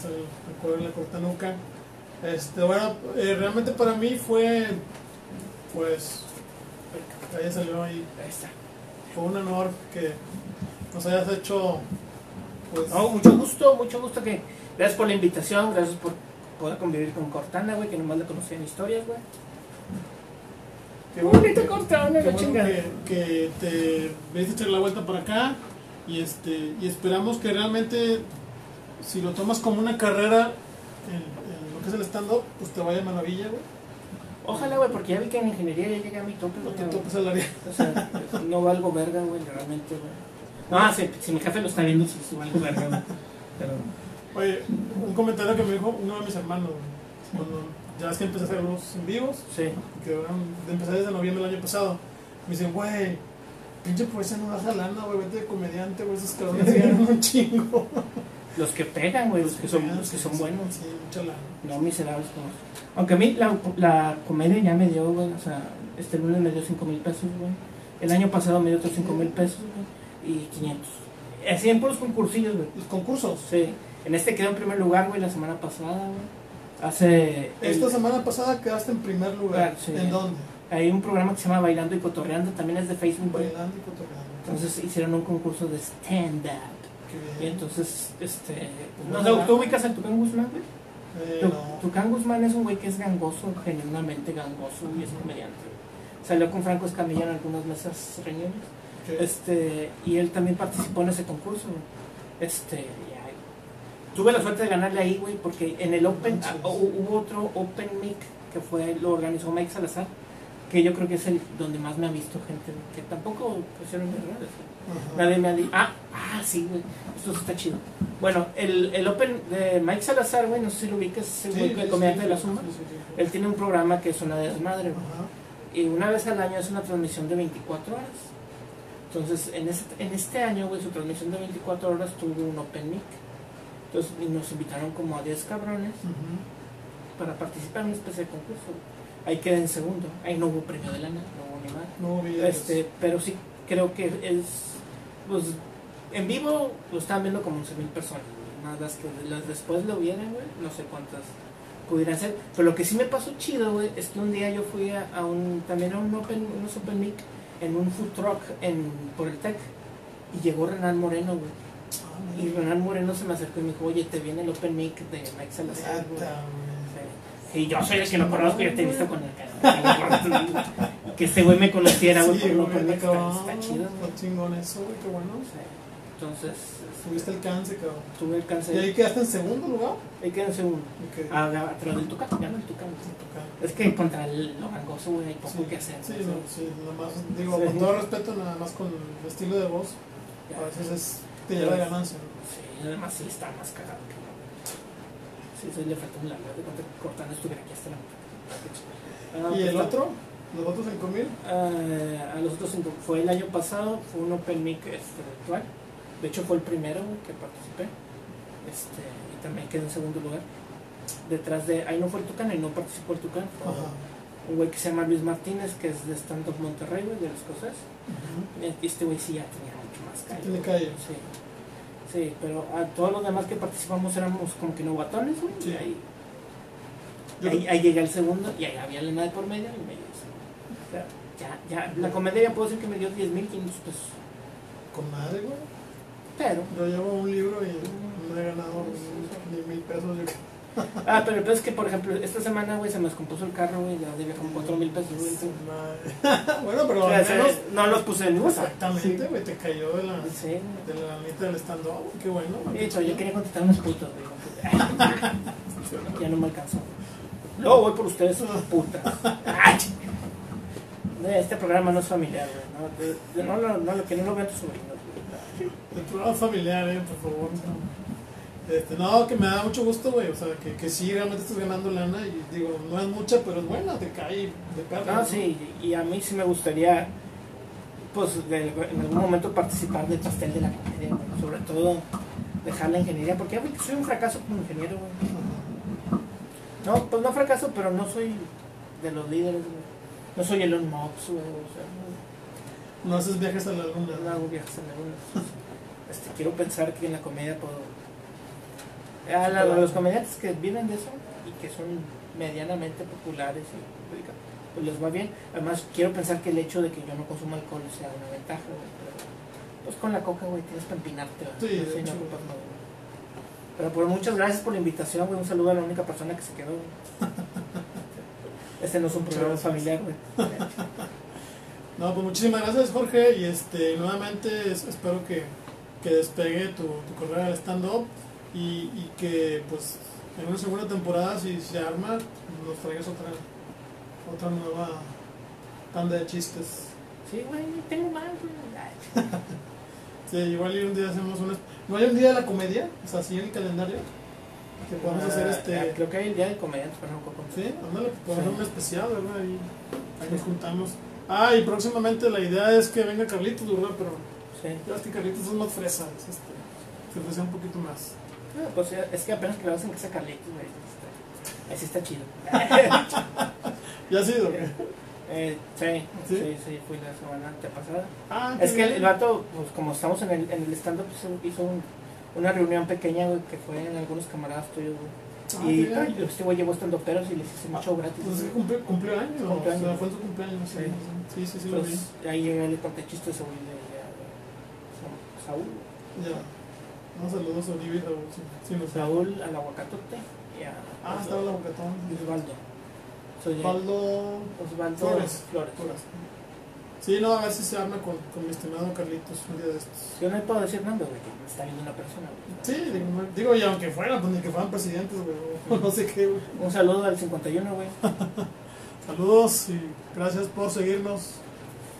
Sale el cuadro en la cortanuca. Este, bueno, eh, realmente para mí fue. Pues. Ahí salió ahí. Fue un honor que nos hayas hecho. Pues. No, mucho gusto, mucho gusto que. Gracias por la invitación, gracias por poder convivir con Cortana, güey, que nomás le conocía en historias, güey. qué bueno bonita Cortana, qué la bueno chingada. que, que te a echar la vuelta para acá. Y, este, y esperamos que realmente, si lo tomas como una carrera en, en lo que es el stand-up, pues te vaya maravilla, güey. Ojalá, güey, porque ya vi que en ingeniería ya llegué a mi tope, No güey. te topes al área. O sea, no valgo verga, güey, realmente, güey. No, si, si mi jefe lo está viendo, sí valgo verga, güey. Pero, Oye, un comentario que me dijo uno de mis hermanos, güey, cuando, ya ves que empecé a hacer los en vivos, Sí. que eran, empecé desde noviembre del año pasado. Me dicen, güey, pinche poesía no baja lana, güey, vete de comediante, güey, esos cabrones ganan un chingo. Los que pegan, güey, los que son, los que son buenos. Sí, mucha lana. No miserables como. Aunque a mí la, la comedia ya me dio, güey. O sea, este lunes me dio 5 mil pesos, güey. El año pasado me dio otros 5 mil pesos, güey. Y 500. Así en puros concursillos, güey. Los concursos. Sí. En este quedó en primer lugar, güey, la semana pasada, güey. Hace. Esta el- semana pasada quedaste en primer lugar. Ah, sí. ¿En dónde? Hay un programa que se llama Bailando y Cotorreando, también es de Facebook, güey. Bailando y cotorreando. Entonces hicieron un concurso de stand-up. Y entonces, este. No, ¿No, no. ¿Tú ubicas al Tucán Guzmán, güey? Eh, Tu- no. Tucán Guzmán es un güey que es gangoso, genuinamente gangoso y es comediante. Salió con Franco Escamilla en algunas mesas reuniones. ¿Qué? Este, y él también participó en ese concurso. güey. Este, ya, tuve la suerte de ganarle ahí, güey, porque en el Open ah, hu- hubo otro Open Mic que fue lo organizó Mike Salazar, que yo creo que es el donde más me ha visto gente que tampoco pusieron mis redes. Ajá. Nadie me ha dicho, ah, ah, sí, güey, esto está chido. Bueno, el, el Open de Mike Salazar, güey, no sé si lo ubicas, es el Sí, sí, comediante sí, de la sí. Él tiene un programa que es una de desmadre, güey. Y una vez al año es una transmisión de 24 horas. Entonces, en este, en este año, güey, su transmisión de 24 horas tuvo un Open Mic. Entonces, y nos invitaron como a 10 cabrones para participar en una especie de concurso. Ahí quedé en segundo. Ahí no hubo premio de lana, no hubo ni más. No Este, pero sí creo que es, pues, en vivo lo estaban viendo como 11 mil personas. güey. Nada más que las después lo vieron, güey, no sé cuántas pudieran ser. Pero lo que sí me pasó chido, güey, es que un día yo fui a, a un, también a un Open, unos Open Mic en un food truck en, por el Tec. Y llegó Renan Moreno, güey. Ah, Y Renan Moreno se me acercó y me dijo, oye, te viene el Open Mic de Mike Salazar, güey. Y yo soy el que lo conozco, yo te he visto con el cara. Que este güey me conociera, güey, Sí, por no Mic, está, está chido. Está chingón eso, güey, qué bueno. Sí. Entonces, Tuviste este, alcance, cabrón. tuve el ¿Y cáncer. ahí quedaste en segundo lugar? Ahí quedé en segundo. Ok. Ah, atrás del Tucán, ganó el Tucán. Es que contra el, lo gangoso, güey, hay poco Sí, que hacer. Sí, ¿no? no, sí, nada más, digo, con todo respeto, nada más con el estilo de voz, Ya. a veces es, te lleva de ganancia. ¿no? Sí, además sí está más cagado que no. Sí, sí, le falta un largo. De cuenta que Cortana estuviera aquí hasta la Ah, ¿Y pues el otro? ¿Los otros 5000? Ah, a los otros cinco. Fue el año pasado, fue un Open Mic este, virtual. De hecho, fue el primero que participé. Este, y también quedé en segundo lugar. Detrás de. Ahí no fue el Tucán, ahí no participó el Tucán. fue Ajá. Un güey que se llama Luis Martínez, que es de Stand Up Monterrey, güey, de las cosas. Y Este güey sí ya tenía mucho más calle. tiene calle. Sí. Sí, pero a todos los demás que participamos éramos como que novatones, güey. Sí. Y ahí, Yo- ahí, ahí llegué al segundo y ahí había lana de por medio y me dio el segundo. O sea, ya, ya, la comedia ya puedo decir que me dio 10 mil 500 pesos. Con madre, güey. Pero, Yo llevo un libro y no he ganado ni mil pesos. Yo creo. ah, pero el peor es que, por ejemplo, esta semana, güey, se me descompuso el carro, güey, ya debía como 4 mil pesos, güey. Bueno, pero O sea, al se- menos. no los puse en uso. Exactamente, güey, te cayó de la, Sí. de la mitad del stand-up. Qué bueno. De hecho, yo quería contestar unas putas, güey. ya no me alcanzó. Luego voy por ustedes, putas. Ay, Este programa no es familiar, güey. No, de- de- no, lo- no, lo que no lo vean tus sobrinos, güey. El programa familiar, eh, por favor. Este, no, que me da mucho gusto, güey. O sea, que, que sí, realmente estás ganando lana. Y digo, no es mucha, pero es buena, te cae de perro. No, sí, y a mí sí me gustaría, pues, de- en algún momento participar del pastel de la comedia, güey. Sobre todo dejar la ingeniería, porque que soy un fracaso como ingeniero, güey. No, pues no fracaso, pero no soy de los líderes, güey. No soy Elon Musk, güey. O sea, no- No haces viajes a la luna. no hago viajes en la luna. Este, quiero pensar que en la comedia puedo... A, la- los comediantes que viven de eso y que son medianamente populares y pues les va bien. Además, quiero pensar que el hecho de que yo no consuma alcohol sea una ventaja, güey. Pero, pues con la coca, güey, tienes que empinarte. Sí, de no hecho. ocupas nada, güey. Pero pues muchas gracias por la invitación, güey. Un saludo a la única persona que se quedó. güey. Este no es un programa familiar, güey. No, pues muchísimas gracias, Jorge. Y este, nuevamente es- espero que, que despegue tu, tu carrera de stand-up y, y que, pues, en una segunda temporada, si se arma, nos traigas otra, otra nueva tanda de chistes. Sí, güey, tengo güey. Ay. Sí, igual y un día hacemos una. ¿No hay un día de la comedia? O sea, así en el calendario. Que podamos hacer Ah, este. Creo que hay el día del comediante, pero no acuerdo. Sí, ándale, podemos Sí. hacer un especial, ¿verdad? Ahí, ahí nos juntamos. Ah, y próximamente la idea es que venga Carlitos, ¿verdad? Pero Sí. ya que Carlitos es más fresa, es este, se ofrece un poquito más. Ah, pues eh, es que apenas que lo hacen que sea Carlitos, güey. Así está chido. ¿Ya ha sido? qué? Eh, sí, ¿Sí? sí, sí, fui la semana antepasada. Ah, Es que el, el vato, pues como estamos en el, en el stand-up, hizo, hizo un- una reunión pequeña, güey, que fue en algunos camaradas tuyos, güey. Ah, y pues, este güey llevó stand-uperos y les hice un show gratis. Pues es que güey. cumplió, cumplió años, o Cumpleaños. sea, fue su cumpleaños, sí, sí, sí, sí, lo vi. Pues, ahí llegué, le conté chistes Sa- Saúl. Ya. No, saludos a Olivia, o sí, sí, no sé. Saúl al aguacatote y a Ah, estaba la bocatón. Osvaldo. Soy Osvaldo Osvaldo Flores. Flores. Flores. Sí, no, a ver si se arma con, con mi estimado Carlitos un día de estos. Yo no le puedo decir nombre, güey, que me está viendo una persona. güey. Sí, digo, digo, y aunque fuera, pues ni que fueran presidentes, güey, no sé qué, güey. Un saludo al 51, güey. Saludos y gracias por seguirnos.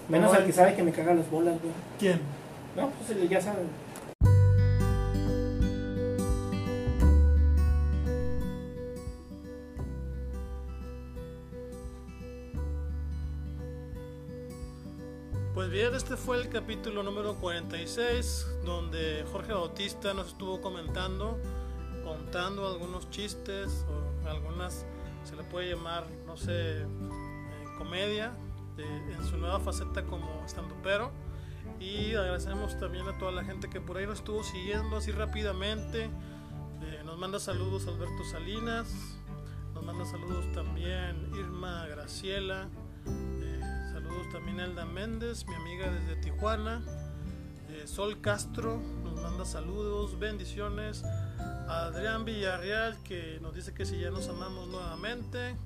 Menos Bye. al que sabe que me caga las bolas, güey. ¿Quién? No, pues ya saben. Bien, este fue el capítulo número 46, donde Jorge Bautista nos estuvo comentando, contando algunos chistes o algunas, se le puede llamar, no sé, eh, comedia, en su nueva faceta como estandupero. Y agradecemos también a toda la gente que por ahí nos estuvo siguiendo así rápidamente. Eh, nos manda saludos Alberto Salinas, nos manda saludos también Irma Graciela. Eh, también Elda Méndez, mi amiga desde Tijuana. Eh, Sol Castro nos manda saludos, bendiciones. Adrián Villarreal que nos dice que si ya nos amamos nuevamente.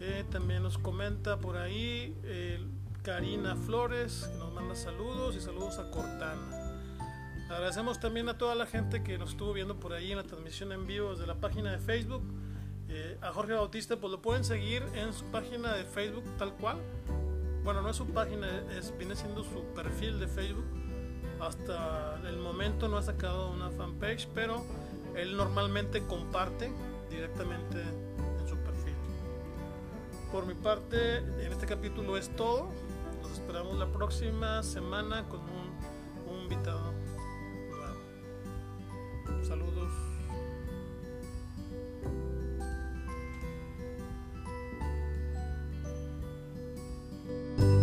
Eh, también nos comenta por ahí eh, Karina Flores, que nos manda saludos y saludos a Cortana. Agradecemos también a toda la gente que nos estuvo viendo por ahí en la transmisión en vivo desde la página de Facebook. A Jorge Bautista, pues lo pueden seguir en su página de Facebook tal cual bueno, no es su página, es, viene siendo su perfil de Facebook. Hasta el momento no ha sacado una fanpage, pero él normalmente comparte directamente en su perfil. Por mi parte, en este capítulo es todo. Nos esperamos la próxima semana con un, un invitado. Saludos. you